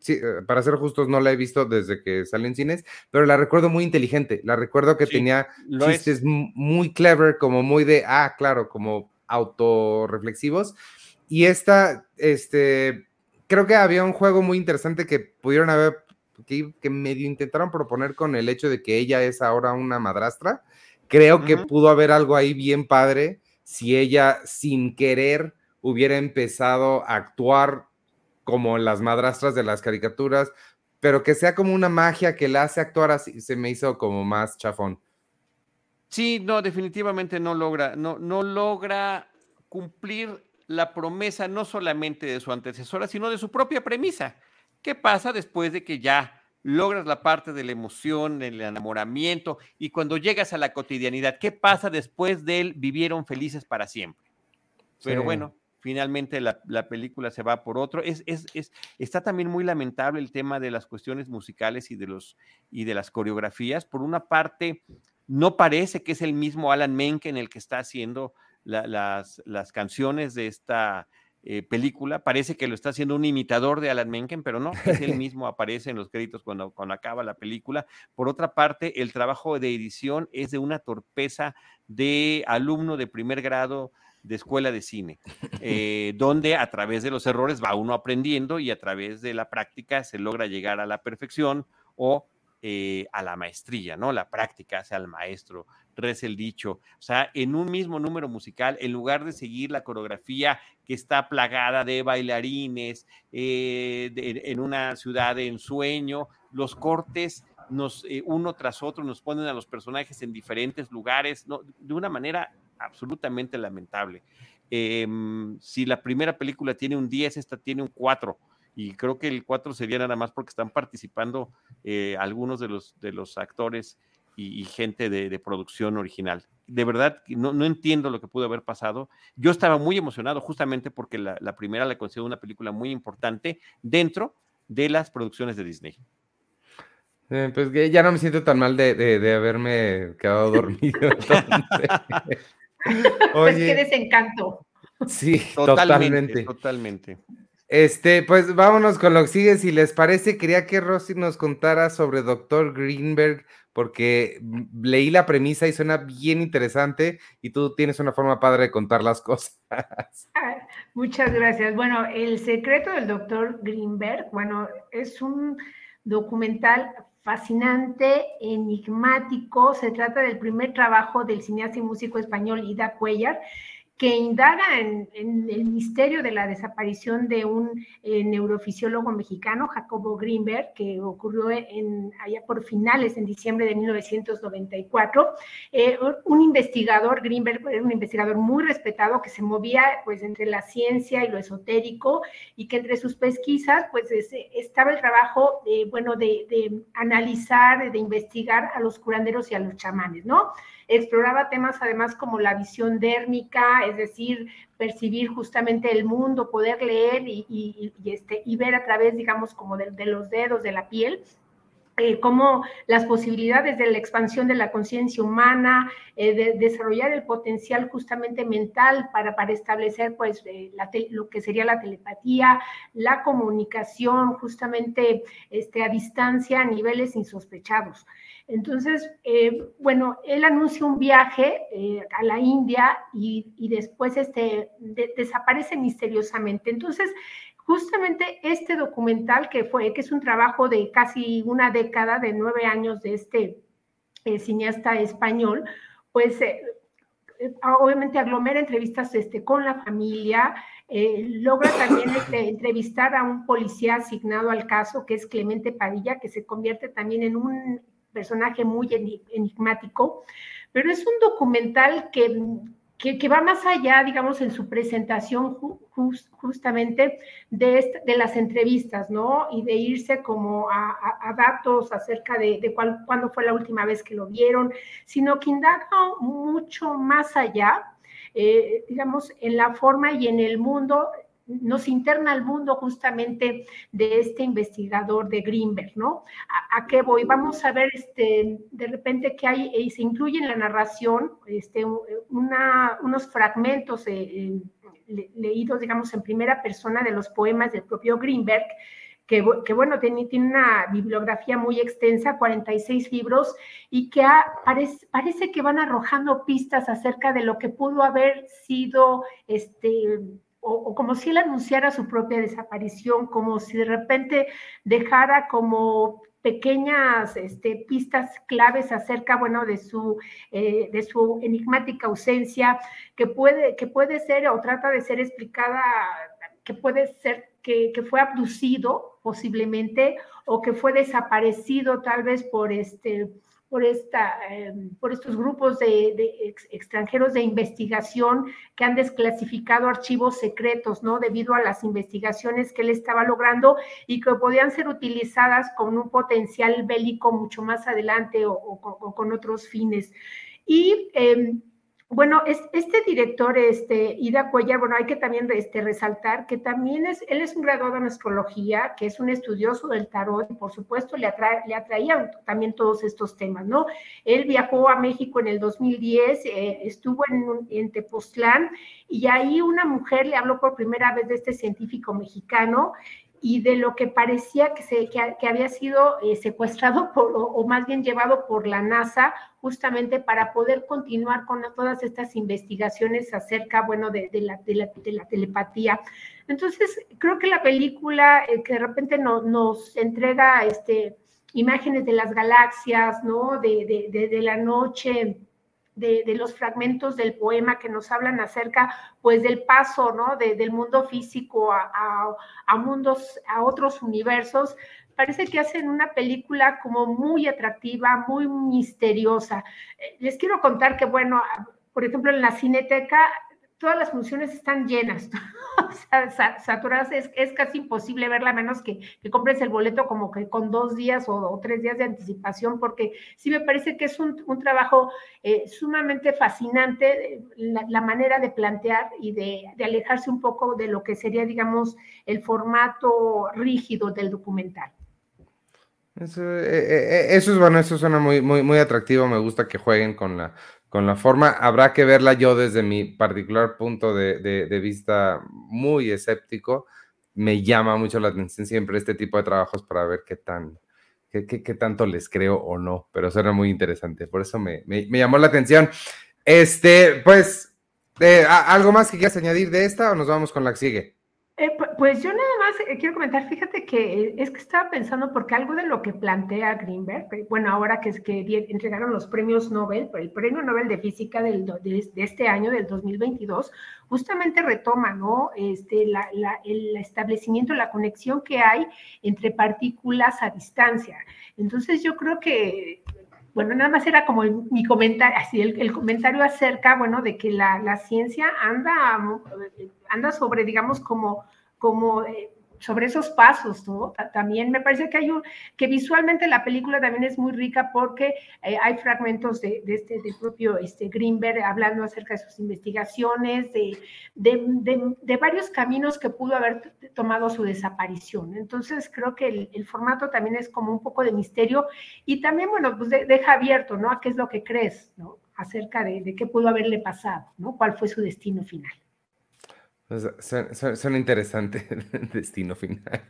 eh, para ser justos, no la he visto desde que salió en cines, pero la recuerdo muy inteligente. La recuerdo que tenía chistes muy clever, como muy de, ah, claro, como autorreflexivos. y esta, este, creo que había un juego muy interesante que pudieron haber, que, que, medio intentaron proponer con el hecho de que ella es ahora una madrastra. Creo que pudo haber algo ahí bien padre si ella sin querer hubiera empezado a actuar como las madrastras de las caricaturas, pero que sea como una magia que la hace actuar así, se me hizo como más chafón. Sí, no, definitivamente no logra, no, no logra cumplir la promesa no solamente de su antecesora, sino de su propia premisa. ¿Qué pasa después de que ya logras la parte de la emoción, el enamoramiento y cuando llegas a la cotidianidad? ¿Qué pasa después de él vivieron felices para siempre? Pero bueno, finalmente la, película se va por otro. Es, es, es, está también muy lamentable el tema de las cuestiones musicales y de, los, y de las coreografías. Por una parte, no parece que es el mismo Alan Menken el que está haciendo las, las, canciones de esta eh, película. Parece que lo está haciendo un imitador de Alan Menken, pero no, es el [LAUGHS] mismo, aparece en los créditos cuando, cuando acaba la película. Por otra parte, el trabajo de edición es de una torpeza de alumno de primer grado de escuela de cine, eh, donde a través de los errores va uno aprendiendo y a través de la práctica se logra llegar a la perfección o eh, a la maestría, ¿no? La práctica hace al maestro, reza el dicho. O sea, en un mismo número musical, en lugar de seguir la coreografía que está plagada de bailarines eh, en una ciudad de ensueño, los cortes nos, uno tras otro nos ponen a los personajes en diferentes lugares, ¿no? de una manera absolutamente lamentable. Em, si la primera película tiene un 10, esta tiene un 4 y creo que el 4 sería nada más porque están participando eh, algunos de los, de los actores y, gente de, producción original. De verdad, no, no, entiendo lo que pudo haber pasado. Yo estaba muy emocionado justamente porque la, primera la considero una película muy importante dentro de las producciones de Disney. Eh, pues ya no me siento tan mal de, de, haberme quedado dormido. [LAUGHS] pues qué desencanto. Sí, totalmente. Totalmente. Este, pues vámonos con lo que sigue. Si les parece, quería que Rosy nos contara sobre Dr. Greenberg, porque leí la premisa y suena bien interesante y tú tienes una forma padre de contar las cosas. Muchas gracias. Bueno, El secreto del Dr. Greenberg, bueno, es un documental fascinante, enigmático. Se trata del primer trabajo del cineasta y músico español Ida Cuellar que indaga en, el misterio de la desaparición de un eh, neurofisiólogo mexicano, Jacobo Greenberg, que ocurrió allá por finales, en diciembre de 1994. Eh, un investigador, Greenberg era un investigador muy respetado que se movía pues entre la ciencia y lo esotérico y que entre sus pesquisas pues estaba el trabajo, bueno, de, de analizar, de investigar a los curanderos y a los chamanes, ¿no? Exploraba temas además como la visión dérmica, es decir, percibir justamente el mundo, poder leer y, este, y ver a través, digamos, como de, los dedos de la piel. Eh, como las posibilidades de la expansión de la conciencia humana, eh, de desarrollar el potencial justamente mental para, para establecer pues eh, lo que sería la telepatía, la comunicación justamente este, a distancia a niveles insospechados. Entonces, eh, bueno, él anuncia un viaje eh, a la India y, después este, desaparece misteriosamente. Entonces, justamente este documental que fue, que es un trabajo de casi una década, de nueve años de este eh, cineasta español, pues obviamente aglomera entrevistas este, con la familia, logra también este, entrevistar a un policía asignado al caso, que es Clemente Padilla, que se convierte también en un personaje muy enigmático, pero es un documental que, que, va más allá, digamos, en su presentación justamente de, de, las entrevistas, ¿no? Y de irse como a, datos acerca de, de cuál, cuándo fue la última vez que lo vieron, sino que indaga mucho más allá, eh, digamos, en la forma y en el mundo nos interna al mundo justamente de este investigador de Greenberg, ¿no? ¿A, qué voy? Vamos a ver este, de repente que hay, y se incluye en la narración este, unos fragmentos eh, leídos, digamos, en primera persona de los poemas del propio Greenberg, que, bueno, tiene, una bibliografía muy extensa, 46 libros, y que parece, que van arrojando pistas acerca de lo que pudo haber sido este, o, como si él anunciara su propia desaparición, como si de repente dejara como pequeñas este, pistas claves acerca, bueno, de su, eh, de su enigmática ausencia, que puede, que puede ser o trata de ser explicada, que puede ser que, que fue abducido posiblemente o que fue desaparecido tal vez por este por, esta, eh, por estos grupos de, de ex, extranjeros de investigación que han desclasificado archivos secretos, ¿no? Debido a las investigaciones que él estaba logrando y que podían ser utilizadas con un potencial bélico mucho más adelante o, con otros fines. Y eh, bueno, es, este director, este, Ida Cuellar, bueno, hay que también este, resaltar que también es, él es un graduado en astrología, que es un estudioso del tarot y por supuesto le, atra, le atraían también todos estos temas, ¿no? Él viajó a México en el 2010, eh, estuvo en, en Tepoztlán y ahí una mujer le habló por primera vez de este científico mexicano y de lo que parecía que, se, que, que había sido eh, secuestrado [LAUGHS] por, o, más bien llevado por la NASA justamente para poder continuar con todas estas investigaciones acerca, bueno, de, de, la, de la, telepatía. Entonces, creo que la película eh, que de repente no, nos entrega este, imágenes de las galaxias, ¿no? De la noche, de, los fragmentos del poema que nos hablan acerca, pues, del paso, ¿no? De, del mundo físico a, a, a, mundos, a otros universos, parece que hacen una película como muy atractiva, muy misteriosa. Les quiero contar que, bueno, por ejemplo, en la cineteca todas las funciones están llenas, [LAUGHS] o sea, saturadas, es, casi imposible verla a menos que, que, compres el boleto como que con dos días o, tres días de anticipación, porque sí me parece que es un, un trabajo eh, sumamente fascinante, eh, la, la, manera de plantear y de, de, alejarse un poco de lo que sería, digamos, el formato rígido del documental. Eso, eh, eso es bueno, eso suena muy, muy, muy atractivo, me gusta que jueguen con la con la forma. Habrá que verla yo desde mi particular punto de, vista muy escéptico. Me llama mucho la atención siempre este tipo de trabajos para ver qué tan, qué, qué, qué tanto les creo o no, pero suena muy interesante. Por eso me, me, me llamó la atención. Este, pues, eh, ¿algo más que quieras añadir de esta o nos vamos con la que sigue? Eh, pues yo nada más eh, quiero comentar, fíjate que eh, es que estaba pensando porque algo de lo que plantea Greenberg, bueno, ahora que es que entregaron los premios Nobel, el premio Nobel de Física del, de, este año, del 2022, justamente retoma, ¿no? Este, el establecimiento, la conexión que hay entre partículas a distancia. Entonces yo creo que bueno, nada más era como mi comentario, así el, el, comentario acerca, bueno, de que la, la, ciencia anda, anda sobre, digamos, como, como eh, sobre esos pasos, ¿no? También me parece que hay un, que visualmente la película también es muy rica porque eh, hay fragmentos de, de, este, del propio este, Greenberg hablando acerca de sus investigaciones, de, de, de, varios caminos que pudo haber tomado su desaparición. Entonces creo que el, el, formato también es como un poco de misterio y también, bueno, pues deja abierto, ¿no? A qué es lo que crees, ¿no? Acerca de, qué pudo haberle pasado, ¿no? ¿Cuál fue su destino final? Suena, suena interesante [LAUGHS] el destino final.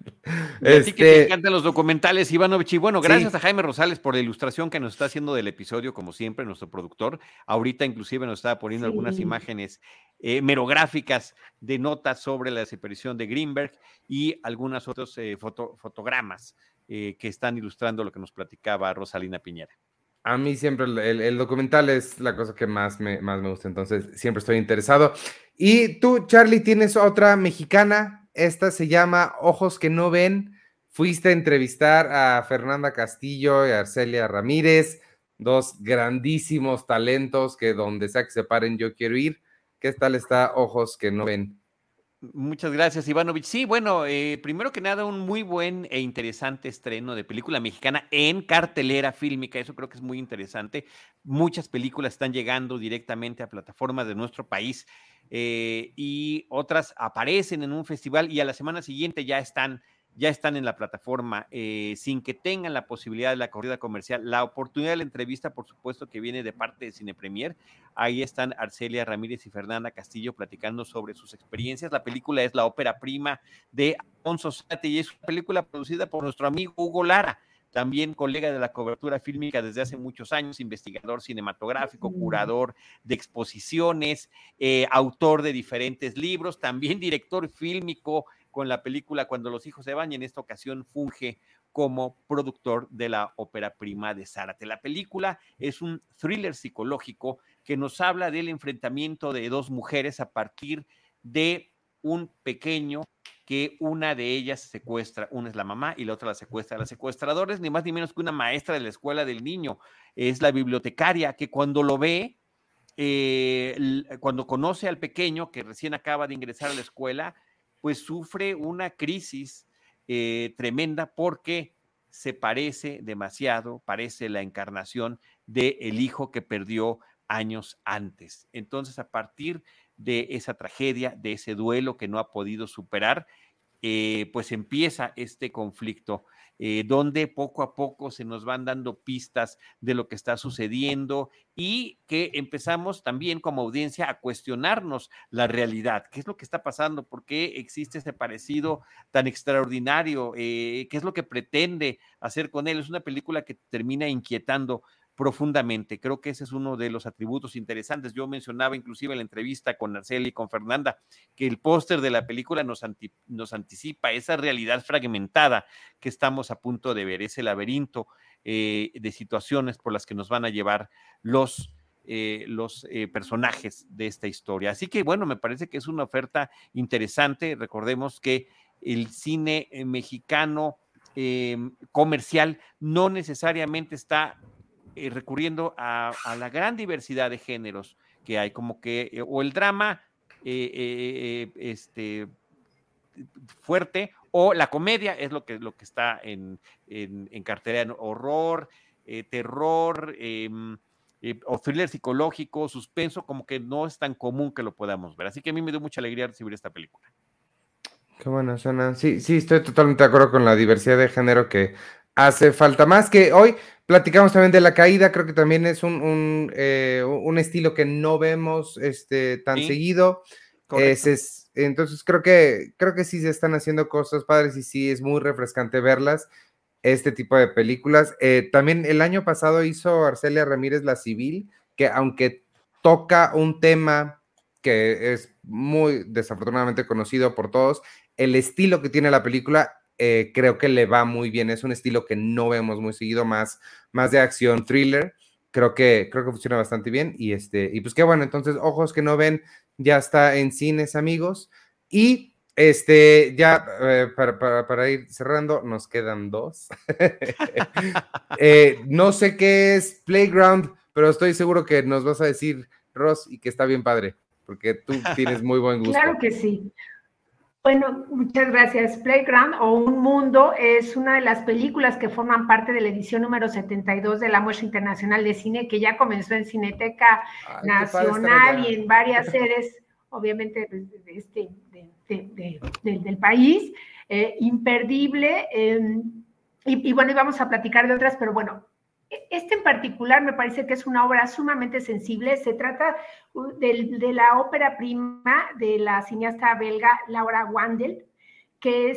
Este... que te encantan los documentales, Ivanovich. Y bueno, gracias sí. a Jaime Rosales por la ilustración que nos está haciendo del episodio, como siempre, nuestro productor. Ahorita inclusive nos estaba poniendo sí. algunas imágenes eh, merográficas de notas sobre la desaparición de Greenberg y algunos otros eh, foto, fotogramas eh, que están ilustrando lo que nos platicaba Rosalina Piñera. A mí siempre el, documental es la cosa que más me, más me gusta, entonces siempre estoy interesado. Y tú, Charlie, tienes otra mexicana, esta se llama Ojos que no ven. Fuiste a entrevistar a Fernanda Castillo y a Arcelia Ramírez, dos grandísimos talentos que donde sea que se paren yo quiero ir. ¿Qué tal está Ojos que no ven? Muchas gracias, Ivanovich. Sí, bueno, eh, primero que nada, un muy buen e interesante estreno de película mexicana en cartelera fílmica. Eso creo que es muy interesante. Muchas películas están llegando directamente a plataformas de nuestro país eh, y otras aparecen en un festival y a la semana siguiente ya están ya están en la plataforma, eh, sin que tengan la posibilidad de la corrida comercial. La oportunidad de la entrevista, por supuesto, que viene de parte de Cine Premier. Ahí están Arcelia Ramírez y Fernanda Castillo platicando sobre sus experiencias. La película es la ópera prima de Alfonso Sate y es una película producida por nuestro amigo Hugo Lara también colega de la cobertura fílmica desde hace muchos años, investigador cinematográfico, curador de exposiciones, eh, autor de diferentes libros, también director fílmico con la película Cuando los hijos se van y en esta ocasión funge como productor de la ópera prima de Zárate. La película es un thriller psicológico que nos habla del enfrentamiento de dos mujeres a partir de un pequeño que una de ellas secuestra, una es la mamá y la otra la secuestra. La secuestradora es ni más ni menos que una maestra de la escuela del niño, es la bibliotecaria que cuando lo ve, eh, cuando conoce al pequeño que recién acaba de ingresar a la escuela, pues sufre una crisis eh, tremenda porque se parece demasiado, parece la encarnación del el hijo que perdió años antes. Entonces, a partir de esa tragedia, de ese duelo que no ha podido superar, eh, pues empieza este conflicto, eh, donde poco a poco se nos van dando pistas de lo que está sucediendo y que empezamos también como audiencia a cuestionarnos la realidad, qué es lo que está pasando, por qué existe ese parecido tan extraordinario, eh, qué es lo que pretende hacer con él. Es una película que termina inquietando profundamente. Creo que ese es uno de los atributos interesantes. Yo mencionaba inclusive en la entrevista con Arceli y con Fernanda que el póster de la película nos, nos anticipa esa realidad fragmentada que estamos a punto de ver, ese laberinto eh, de situaciones por las que nos van a llevar los, eh, los eh, personajes de esta historia. Así que bueno, me parece que es una oferta interesante. Recordemos que el cine mexicano comercial no necesariamente está eh, recurriendo a, la gran diversidad de géneros que hay, como que, eh, o el drama eh, este, fuerte, o la comedia es lo que, lo que está en, en, cartera, horror, terror, em, o thriller psicológico, suspenso, como que no es tan común que lo podamos ver. Así que a mí me dio mucha alegría recibir esta película. Qué bueno suena. Sí, sí, estoy totalmente de acuerdo con la diversidad de género que hace falta más que hoy platicamos también de la caída, creo que también es un, un, eh, estilo que no vemos este, tan seguido. Es, entonces creo que, creo que sí se están haciendo cosas padres y sí es muy refrescante verlas, este tipo de películas. Eh, también el año pasado hizo Arcelia Ramírez La Civil, que aunque toca un tema que es muy desafortunadamente conocido por todos, el estilo que tiene la película eh, creo que le va muy bien. Es un estilo que no vemos muy seguido, más, más de acción thriller. Creo que, creo que funciona bastante bien. Y, este, y pues qué bueno, entonces, ojos que no ven, ya está en cines, amigos. Y este, ya eh, para, ir cerrando, nos quedan dos. [LAUGHS] Eh, no sé qué es Playground, pero estoy seguro que nos vas a decir, Ross, y que está bien padre, porque tú tienes muy buen gusto. Claro que sí. Bueno, muchas gracias. Playground o Un Mundo es una de las películas que forman parte de la edición número 72 de la Muestra Internacional de Cine, que ya comenzó en Cineteca Nacional y en varias sedes, obviamente, de este, del país. Eh, imperdible. Em, y, y, bueno, íbamos a platicar de otras, pero bueno, este en particular me parece que es una obra sumamente sensible. Se trata uh, de, la ópera prima de la cineasta belga Laura Wandel, que,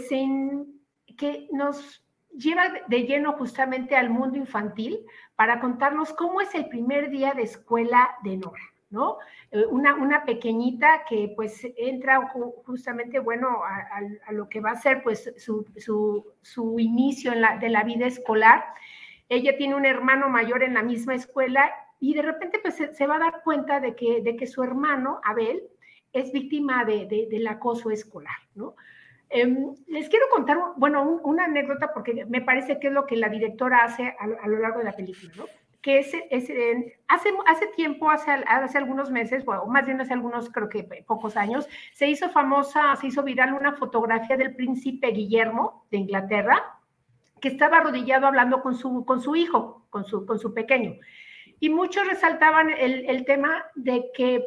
que nos lleva de lleno justamente al mundo infantil para contarnos cómo es el primer día de escuela de Nora. ¿no? Eh, una, una pequeñita que pues entra justamente, bueno, a, lo que va a ser pues su, su, inicio en la, de la vida escolar ella tiene un hermano mayor en la misma escuela y de repente pues se, va a dar cuenta de que, de que su hermano, Abel, es víctima de, del acoso escolar, ¿no? Em, les quiero contar, bueno, una anécdota porque me parece que es lo que la directora hace a, lo largo de la película, ¿no? Que es, hace, hace tiempo, hace, hace algunos meses, o más bien hace algunos, creo que pocos años, se hizo famosa, se hizo viral una fotografía del príncipe Guillermo de Inglaterra, que estaba arrodillado hablando con su, con su hijo, con su, con su pequeño. Y muchos resaltaban el, el tema de que,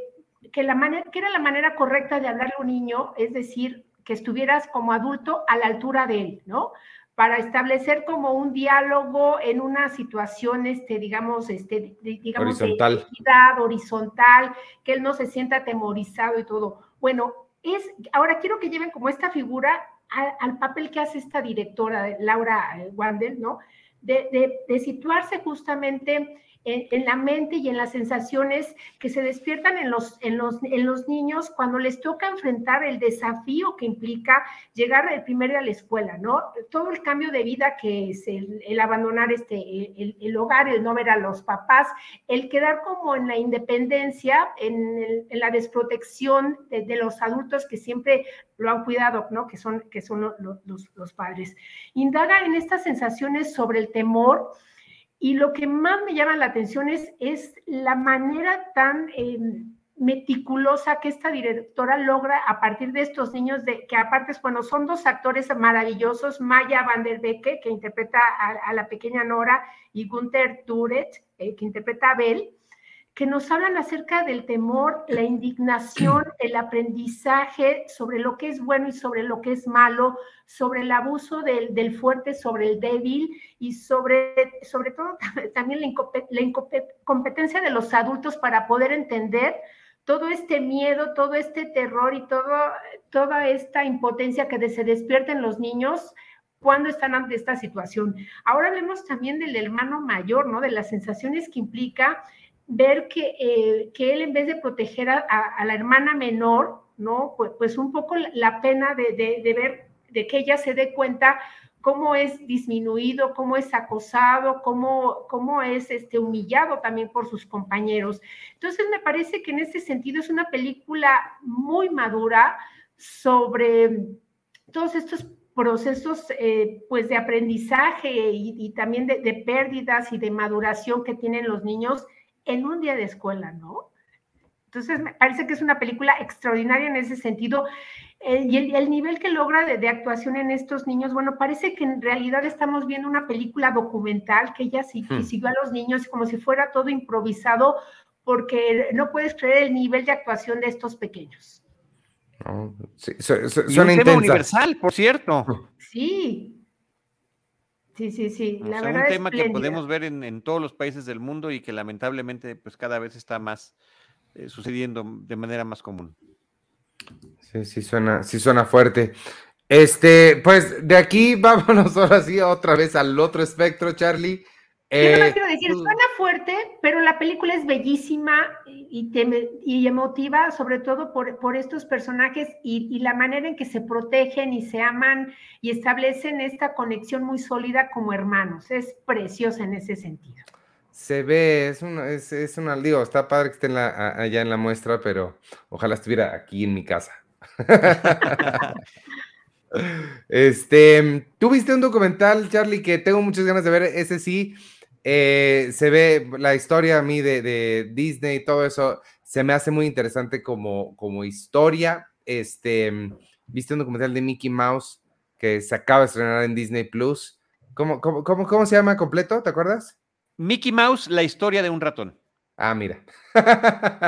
que, la manera, que era la manera correcta de hablarle a un niño, es decir, que estuvieras como adulto a la altura de él, ¿no? Para establecer como un diálogo en una situación, este, digamos, este, digamos, horizontal. de horizontal, que él no se sienta atemorizado y todo. Bueno, es, ahora quiero que lleven como esta figura al, papel que hace esta directora, Laura Wandel, ¿no? de, de, de situarse justamente en, la mente y en las sensaciones que se despiertan en los, en, los, en los niños cuando les toca enfrentar el desafío que implica llegar el primer día a la escuela, ¿no? Todo el cambio de vida que es el, abandonar este, el, el, hogar, el no ver a los papás, el quedar como en la independencia, en, la desprotección de, los adultos que siempre lo han cuidado, ¿no? Que son, que son los, los, los padres. Indaga en estas sensaciones sobre el temor, y lo que más me llama la atención es, es la manera tan eh, meticulosa que esta directora logra a partir de estos niños, de, que aparte, bueno, son dos actores maravillosos, Maya van der Becke, que interpreta a, la pequeña Nora, y Gunther Turet, eh, que interpreta a Belle, que nos hablan acerca del temor, la indignación, [CLEARS THROAT] el aprendizaje sobre lo que es bueno y sobre lo que es malo, sobre el abuso del, del fuerte sobre el débil y sobre, sobre todo [LAUGHS] también la, incompetencia de los adultos para poder entender todo este miedo, todo este terror y todo, toda esta impotencia que se despierta en los niños cuando están ante esta situación. Ahora hablemos también del hermano mayor, ¿no? De las sensaciones que implica ver que, eh, que él en vez de proteger a, la hermana menor, ¿no? Pues, un poco la pena de, de, ver, de que ella se dé cuenta cómo es disminuido, cómo es acosado, cómo, cómo es este, humillado también por sus compañeros. Entonces me parece que en ese sentido es una película muy madura sobre todos estos procesos eh, pues de aprendizaje y, también de, pérdidas y de maduración que tienen los niños en un día de escuela, ¿no? Entonces, me parece que es una película extraordinaria en ese sentido. Eh, y el, nivel que logra de, actuación en estos niños, bueno, parece que en realidad estamos viendo una película documental que ella sí, hmm. siguió a los niños como si fuera todo improvisado, porque no puedes creer el nivel de actuación de estos pequeños. sí, suena un tema universal, por cierto. Sí, Sí, sí, sí. La verdad un tema que podemos ver en, todos los países del mundo y que lamentablemente pues cada vez está más eh, sucediendo de manera más común. Sí, sí suena, sí suena fuerte. Este, pues de aquí [LAUGHS] vámonos ahora sí otra vez al otro espectro, Charlie. Yo eh, quiero decir, suena fuerte, pero la película es bellísima y, y emotiva, sobre todo por, por estos personajes y, y, la manera en que se protegen y se aman y establecen esta conexión muy sólida como hermanos. Es preciosa en ese sentido. Se ve, es una, es, es una, digo, está padre que esté en la, allá en la muestra, pero ojalá estuviera aquí en mi casa. [LAUGHS] este, tú viste un documental, Charlie, que tengo muchas ganas de ver, ese sí eh, se ve la historia a mí de, Disney y todo eso, se me hace muy interesante como, como historia. Este, viste un documental de Mickey Mouse que se acaba de estrenar en Disney Plus. ¿Cómo, cómo, cómo, se llama completo? ¿Te acuerdas? Mickey Mouse, la historia de un ratón. Ah, mira.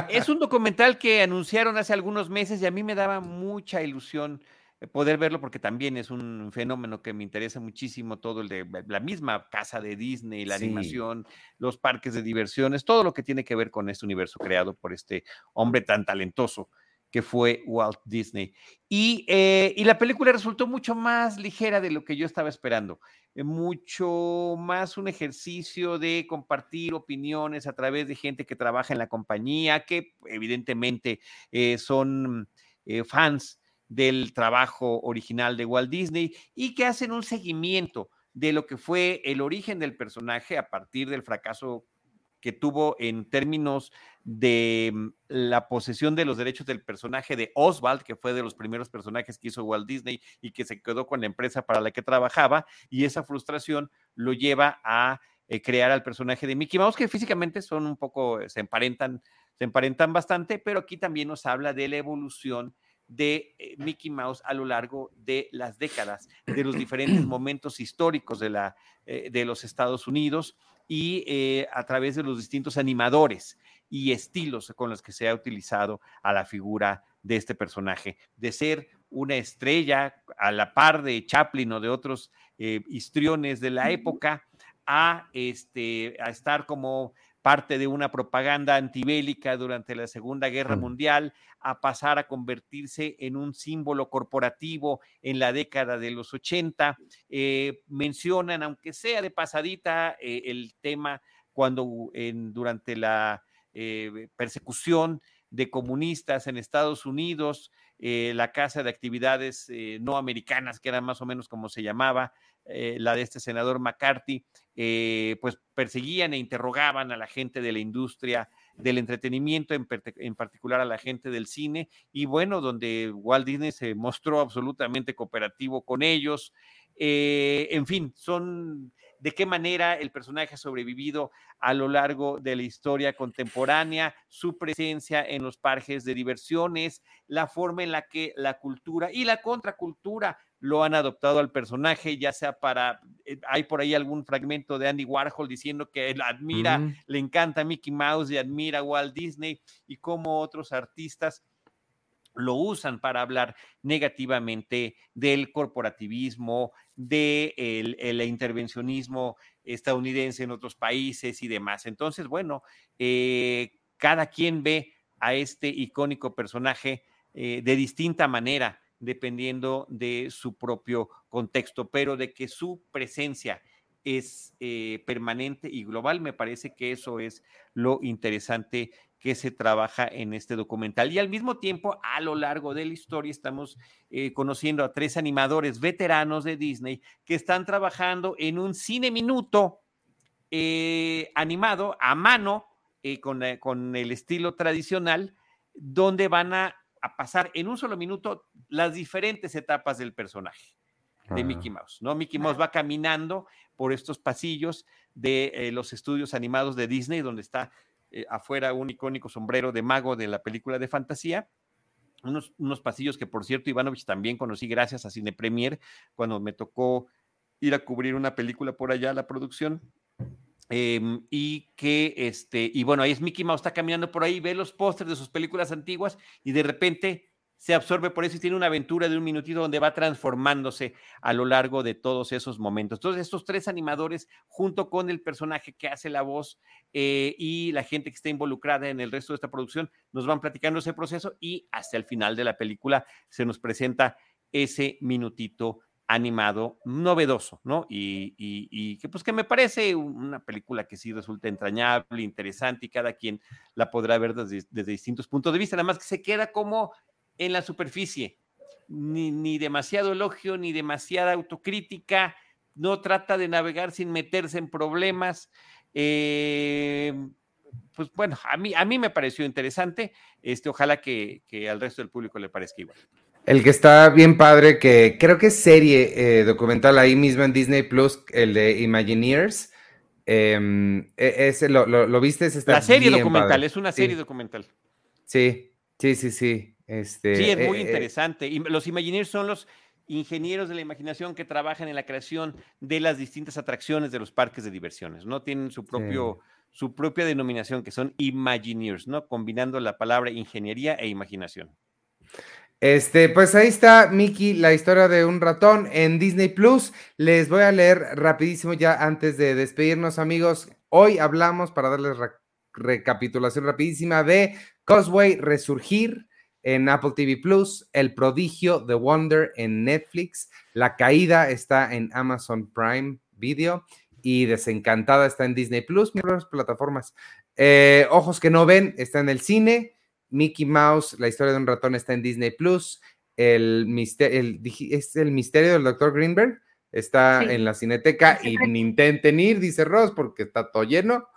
es un documental que anunciaron hace algunos meses y a mí me daba mucha ilusión poder verlo porque también es un fenómeno que me interesa muchísimo, todo el de la misma casa de Disney, la animación, los parques de diversiones, todo lo que tiene que ver con este universo creado por este hombre tan talentoso que fue Walt Disney. Y, eh, y la película resultó mucho más ligera de lo que yo estaba esperando, eh, mucho más un ejercicio de compartir opiniones a través de gente que trabaja en la compañía, que evidentemente son fans del trabajo original de Walt Disney y que hacen un seguimiento de lo que fue el origen del personaje a partir del fracaso que tuvo en términos de mm, la posesión de los derechos del personaje de Oswald, que fue de los primeros personajes que hizo Walt Disney y que se quedó con la empresa para la que trabajaba, y esa frustración lo lleva a eh, crear al personaje de Mickey Mouse, que físicamente son un poco, se emparentan, se emparentan bastante, pero aquí también nos habla de la evolución de eh, Mickey Mouse a lo largo de las décadas, de los diferentes [CLEARS THROAT] momentos históricos de, la, eh, de los Estados Unidos y eh, a través de los distintos animadores y estilos con los que se ha utilizado a la figura de este personaje, de ser una estrella a la par de Chaplin o de otros histriones de la época, a, este, a estar como parte de una propaganda antibélica durante la Segunda Guerra. Mundial, a pasar a convertirse en un símbolo corporativo en la década de los 80. Eh, mencionan, aunque sea de pasadita, eh, el tema cuando en, durante la eh, persecución de comunistas en Estados Unidos, eh, la Casa de Actividades eh, No Americanas, que era más o menos como se llamaba, eh, la de este senador McCarthy, eh, pues perseguían e interrogaban a la gente de la industria del entretenimiento, en, particular a la gente del cine, y bueno, donde Walt Disney se mostró absolutamente cooperativo con ellos. Eh, en fin, son de qué manera el personaje ha sobrevivido a lo largo de la historia contemporánea, su presencia en los parques de diversiones, la forma en la que la cultura y la contracultura lo han adoptado al personaje, ya sea para, eh, hay por ahí algún fragmento de Andy Warhol diciendo que él admira, le encanta Mickey Mouse y admira a Walt Disney y cómo otros artistas lo usan para hablar negativamente del corporativismo, del de el intervencionismo estadounidense en otros países y demás. Entonces, bueno, eh, cada quien ve a este icónico personaje eh, de distinta manera, dependiendo de su propio contexto, pero de que su presencia es eh, permanente y global, me parece que eso es lo interesante que se trabaja en este documental. Y al mismo tiempo, a lo largo de la historia, estamos eh, conociendo a tres animadores veteranos de Disney que están trabajando en un cine minuto eh, animado a mano, eh, con, con, el estilo tradicional, donde van a, a, pasar en un solo minuto las diferentes etapas del personaje de Mickey Mouse, ¿no? Mickey Mouse va caminando por estos pasillos de eh, los estudios animados de Disney, donde está eh, afuera un icónico sombrero de mago de la película de fantasía. Unos, unos, pasillos que, por cierto, Ivanovich también conocí gracias a Cine Premier, cuando me tocó ir a cubrir una película por allá, la producción. Eh, y que, este, y bueno, ahí es Mickey Mouse, está caminando por ahí, ve los pósters de sus películas antiguas y de repente se absorbe por eso y tiene una aventura de un minutito donde va transformándose a lo largo de todos esos momentos. Entonces, estos tres animadores, junto con el personaje que hace la voz eh, y la gente que está involucrada en el resto de esta producción, nos van platicando ese proceso y hasta el final de la película se nos presenta ese minutito animado novedoso, ¿no? Y, que pues que me parece una película que sí resulta entrañable, interesante y cada quien la podrá ver desde, desde distintos puntos de vista, nada más que se queda como en la superficie, ni, ni, demasiado elogio, ni demasiada autocrítica, no trata de navegar sin meterse en problemas. Eh, pues bueno, a mí, a mí me pareció interesante, este, ojalá que, que, al resto del público le parezca igual. El que está bien padre, que creo que es serie eh, documental ahí mismo en Disney Plus, el de Imagineers. Eh, ese lo, lo, lo viste. La serie documental, padre. es una serie sí. documental. Sí, sí, sí, sí. Este, sí, es muy eh, interesante. Los Imagineers son los ingenieros de la imaginación que trabajan en la creación de las distintas atracciones de los parques de diversiones, ¿no? Tienen su propio, sí. su propia denominación, que son Imagineers, ¿no? Combinando la palabra ingeniería e imaginación. Este, pues ahí está, Mickey, la historia de un ratón en Disney Plus. Les voy a leer rapidísimo ya antes de despedirnos, amigos. Hoy hablamos, para darles re recapitulación rapidísima, de Cosway Resurgir en Apple TV Plus, El Prodigio The Wonder en Netflix, La Caída está en Amazon Prime Video y Desencantada está en Disney Plus, mis plataformas. Eh, Ojos que no ven está en el cine. Mickey Mouse, la historia de un ratón está en Disney Plus. El, misterio, el, es el misterio del Dr. Greenberg está sí. en la cineteca sí, y ni intenten ir, dice Ross, porque está todo lleno.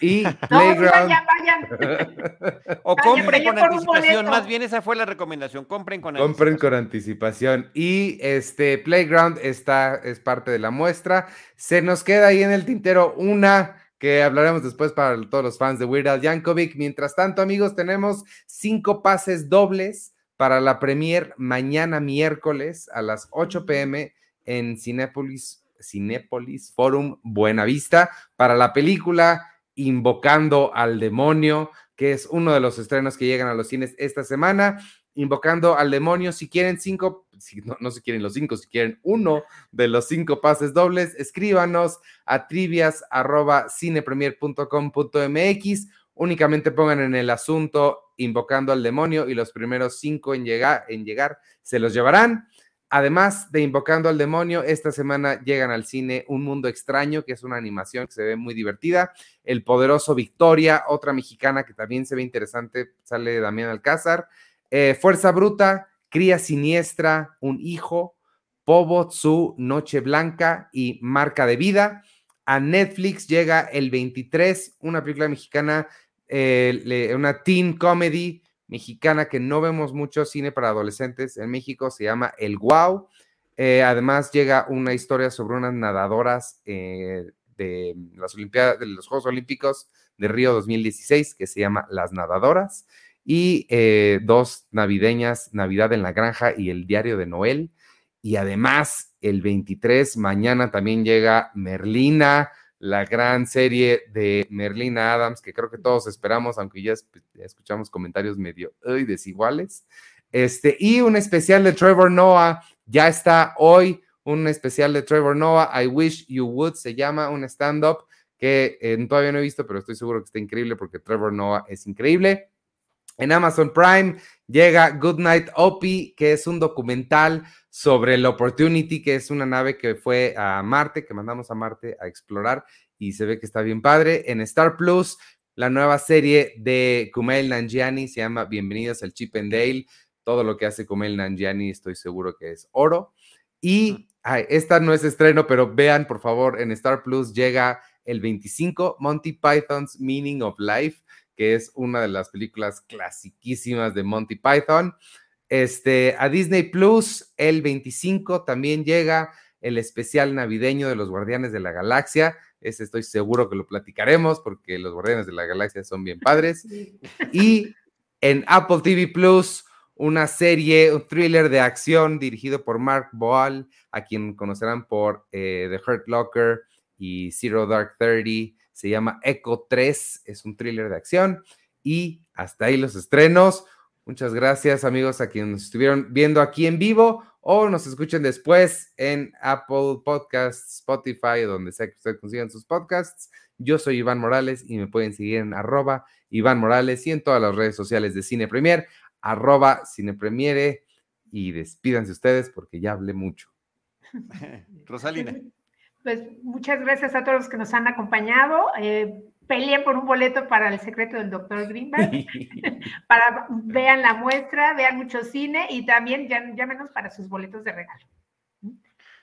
Y [LAUGHS] no, Playground. Vayan, [LAUGHS] vayan. o compren con anticipación, más bien esa fue la recomendación, compren con compren con anticipación. Y este Playground está, es parte de la muestra. Se nos queda ahí en el tintero una que hablaremos después para todos los fans de Weird Al Yankovic. Mientras tanto, amigos, tenemos cinco pases dobles para la premier mañana miércoles a las 8 pm en Cinépolis, Cinépolis Forum Buenavista para la película Invocando al Demonio, que es uno de los estrenos que llegan a los cines esta semana. Invocando al demonio. Si quieren cinco, si no, no si quieren los cinco, si quieren uno de los cinco pases dobles, escríbanos a trivias arroba cinepremier.com.mx. Únicamente pongan en el asunto invocando al demonio y los primeros cinco en llegar, en llegar se los llevarán. Además de Invocando al Demonio, esta semana llegan al cine Un Mundo Extraño, que es una animación que se ve muy divertida. El Poderoso Victoria, otra mexicana que también se ve interesante, sale Damián Alcázar. Eh, Fuerza Bruta, Cría Siniestra, Un Hijo, Pobo Tzu, Noche Blanca y Marca de Vida. A Netflix llega el 23, una película mexicana, eh, una teen comedy mexicana que no vemos mucho cine para adolescentes en México, se llama El Guau. Eh, además llega una historia sobre unas nadadoras de las Olimpiadas, de los Juegos Olímpicos de Río 2016, que se llama Las Nadadoras, y eh, dos navideñas, Navidad en la Granja y El Diario de Noel. Y además, el 23, mañana también llega Merlina, la gran serie de Merlina Adams, que creo que todos esperamos, aunque ya, escuchamos comentarios medio desiguales. Este, y un especial de Trevor Noah, ya está hoy un especial de Trevor Noah, I Wish You Would, se llama un stand-up que eh, todavía no he visto, pero estoy seguro que está increíble porque Trevor Noah es increíble. En Amazon Prime llega Good Night Opie, que es un documental sobre el Opportunity, que es una nave que fue a Marte, que mandamos a Marte a explorar y se ve que está bien padre. En Star Plus, la nueva serie de Kumail Nanjiani se llama Bienvenidos al Chip and Dale. Todo lo que hace Kumail Nanjiani estoy seguro que es oro. Y esta no es estreno, pero vean por favor, en Star Plus llega el 25 Monty Python's Meaning of Life que es una de las películas clasiquísimas de Monty Python. Este, a Disney Plus, el 25 también llega el especial navideño de los Guardianes de la Galaxia. Ese estoy seguro que lo platicaremos porque los Guardianes de la Galaxia son bien padres. Y en Apple TV Plus, una serie, un thriller de acción dirigido por Mark Boal, a quien conocerán por eh, The Hurt Locker y Zero Dark Thirty se llama Echo 3, es un thriller de acción y hasta ahí los estrenos. Muchas gracias amigos a quienes nos estuvieron viendo aquí en vivo o nos escuchen después en Apple Podcasts, Spotify, donde sea que ustedes consigan sus podcasts. Yo soy Iván Morales y me pueden seguir en arroba Iván Morales y en todas las redes sociales de Cine Premier, arroba Cine Premiere y despídanse ustedes porque ya hablé mucho. [LAUGHS] Rosalina. Pues muchas gracias a todos los que nos han acompañado. Eh, peleé por un boleto para el secreto del doctor Greenberg. [LAUGHS] para vean la muestra, vean mucho cine y también llámenos para sus boletos de regalo.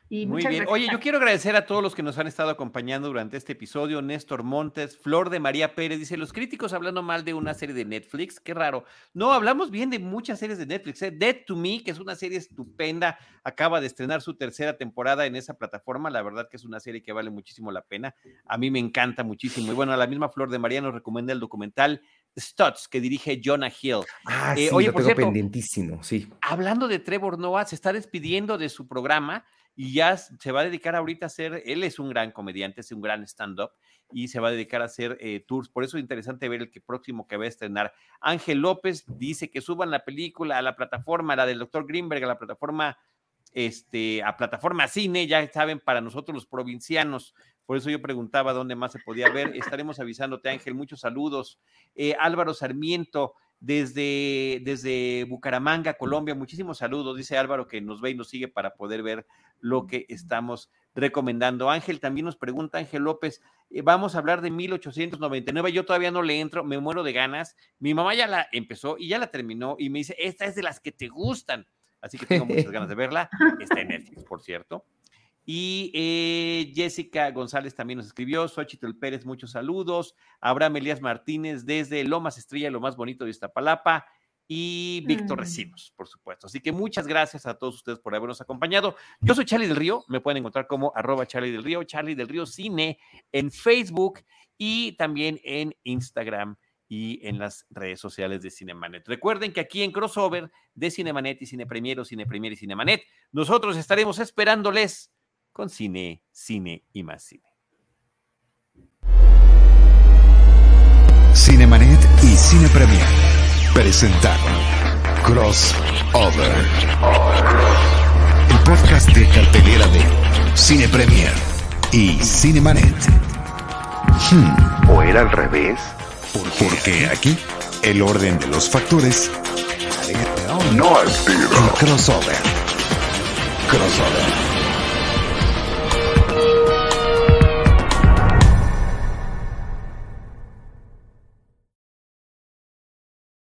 Muy bien. Oye, yo quiero agradecer a todos los que nos han estado acompañando durante este episodio. Néstor Montes, Flor de María Pérez, dice, los críticos hablando mal de una serie de Netflix, qué raro. No, hablamos bien de muchas series de Netflix. ¿eh? Dead to Me, que es una serie estupenda, acaba de estrenar su tercera temporada en esa plataforma. La verdad que es una serie que vale muchísimo la pena. A mí me encanta muchísimo. Y bueno, a la misma Flor de María nos recomienda el documental Stutz, que dirige Jonah Hill. Ah, eh, sí, oye, por cierto, pendientísimo, sí. Hablando de Trevor Noah, se está despidiendo de su programa y ya se va a dedicar ahorita a hacer, él es un gran comediante, es un gran stand-up y se va a dedicar a hacer eh, tours. Por eso es interesante ver el que próximo que va a estrenar. Ángel López dice que suban la película a la plataforma, la del doctor Greenberg, a la plataforma, este, a plataforma cine, ya saben, para nosotros los provincianos. Por eso yo preguntaba dónde más se podía ver. Estaremos avisándote, Ángel. Muchos saludos. Eh, Álvaro Sarmiento desde, desde Bucaramanga, Colombia. Muchísimos saludos, dice Álvaro, que nos ve y nos sigue para poder ver lo que estamos recomendando. Ángel también nos pregunta, Ángel López, eh, vamos a hablar de 1899. Yo todavía no le entro, me muero de ganas. Mi mamá ya la empezó y ya la terminó y me dice, esta es de las que te gustan. Así que tengo muchas ganas de verla. Está en Netflix, por cierto. Y eh, Jessica González también nos escribió, Xochitl Pérez, muchos saludos, Abraham Elías Martínez desde Lomas Estrella, lo más bonito de Iztapalapa, y Víctor mm. Recinos, por supuesto. Así que muchas gracias a todos ustedes por habernos acompañado. Yo soy Charlie del Río, me pueden encontrar como arroba Charlie del Río, Charlie del Río Cine en Facebook y también en Instagram y en las redes sociales de Cinemanet. Recuerden que aquí en Crossover de Cinemanet y Cine Premier o Cine Premier y Cinemanet, nosotros estaremos esperándoles con cine, cine y más cine. Cinemanet y Cine Premier presentaron Crossover. El podcast de cartelera de Cine Premier y Cinemanet. Hmm, ¿O era al revés? porque aquí el orden de los factores. No. El crossover. Crossover.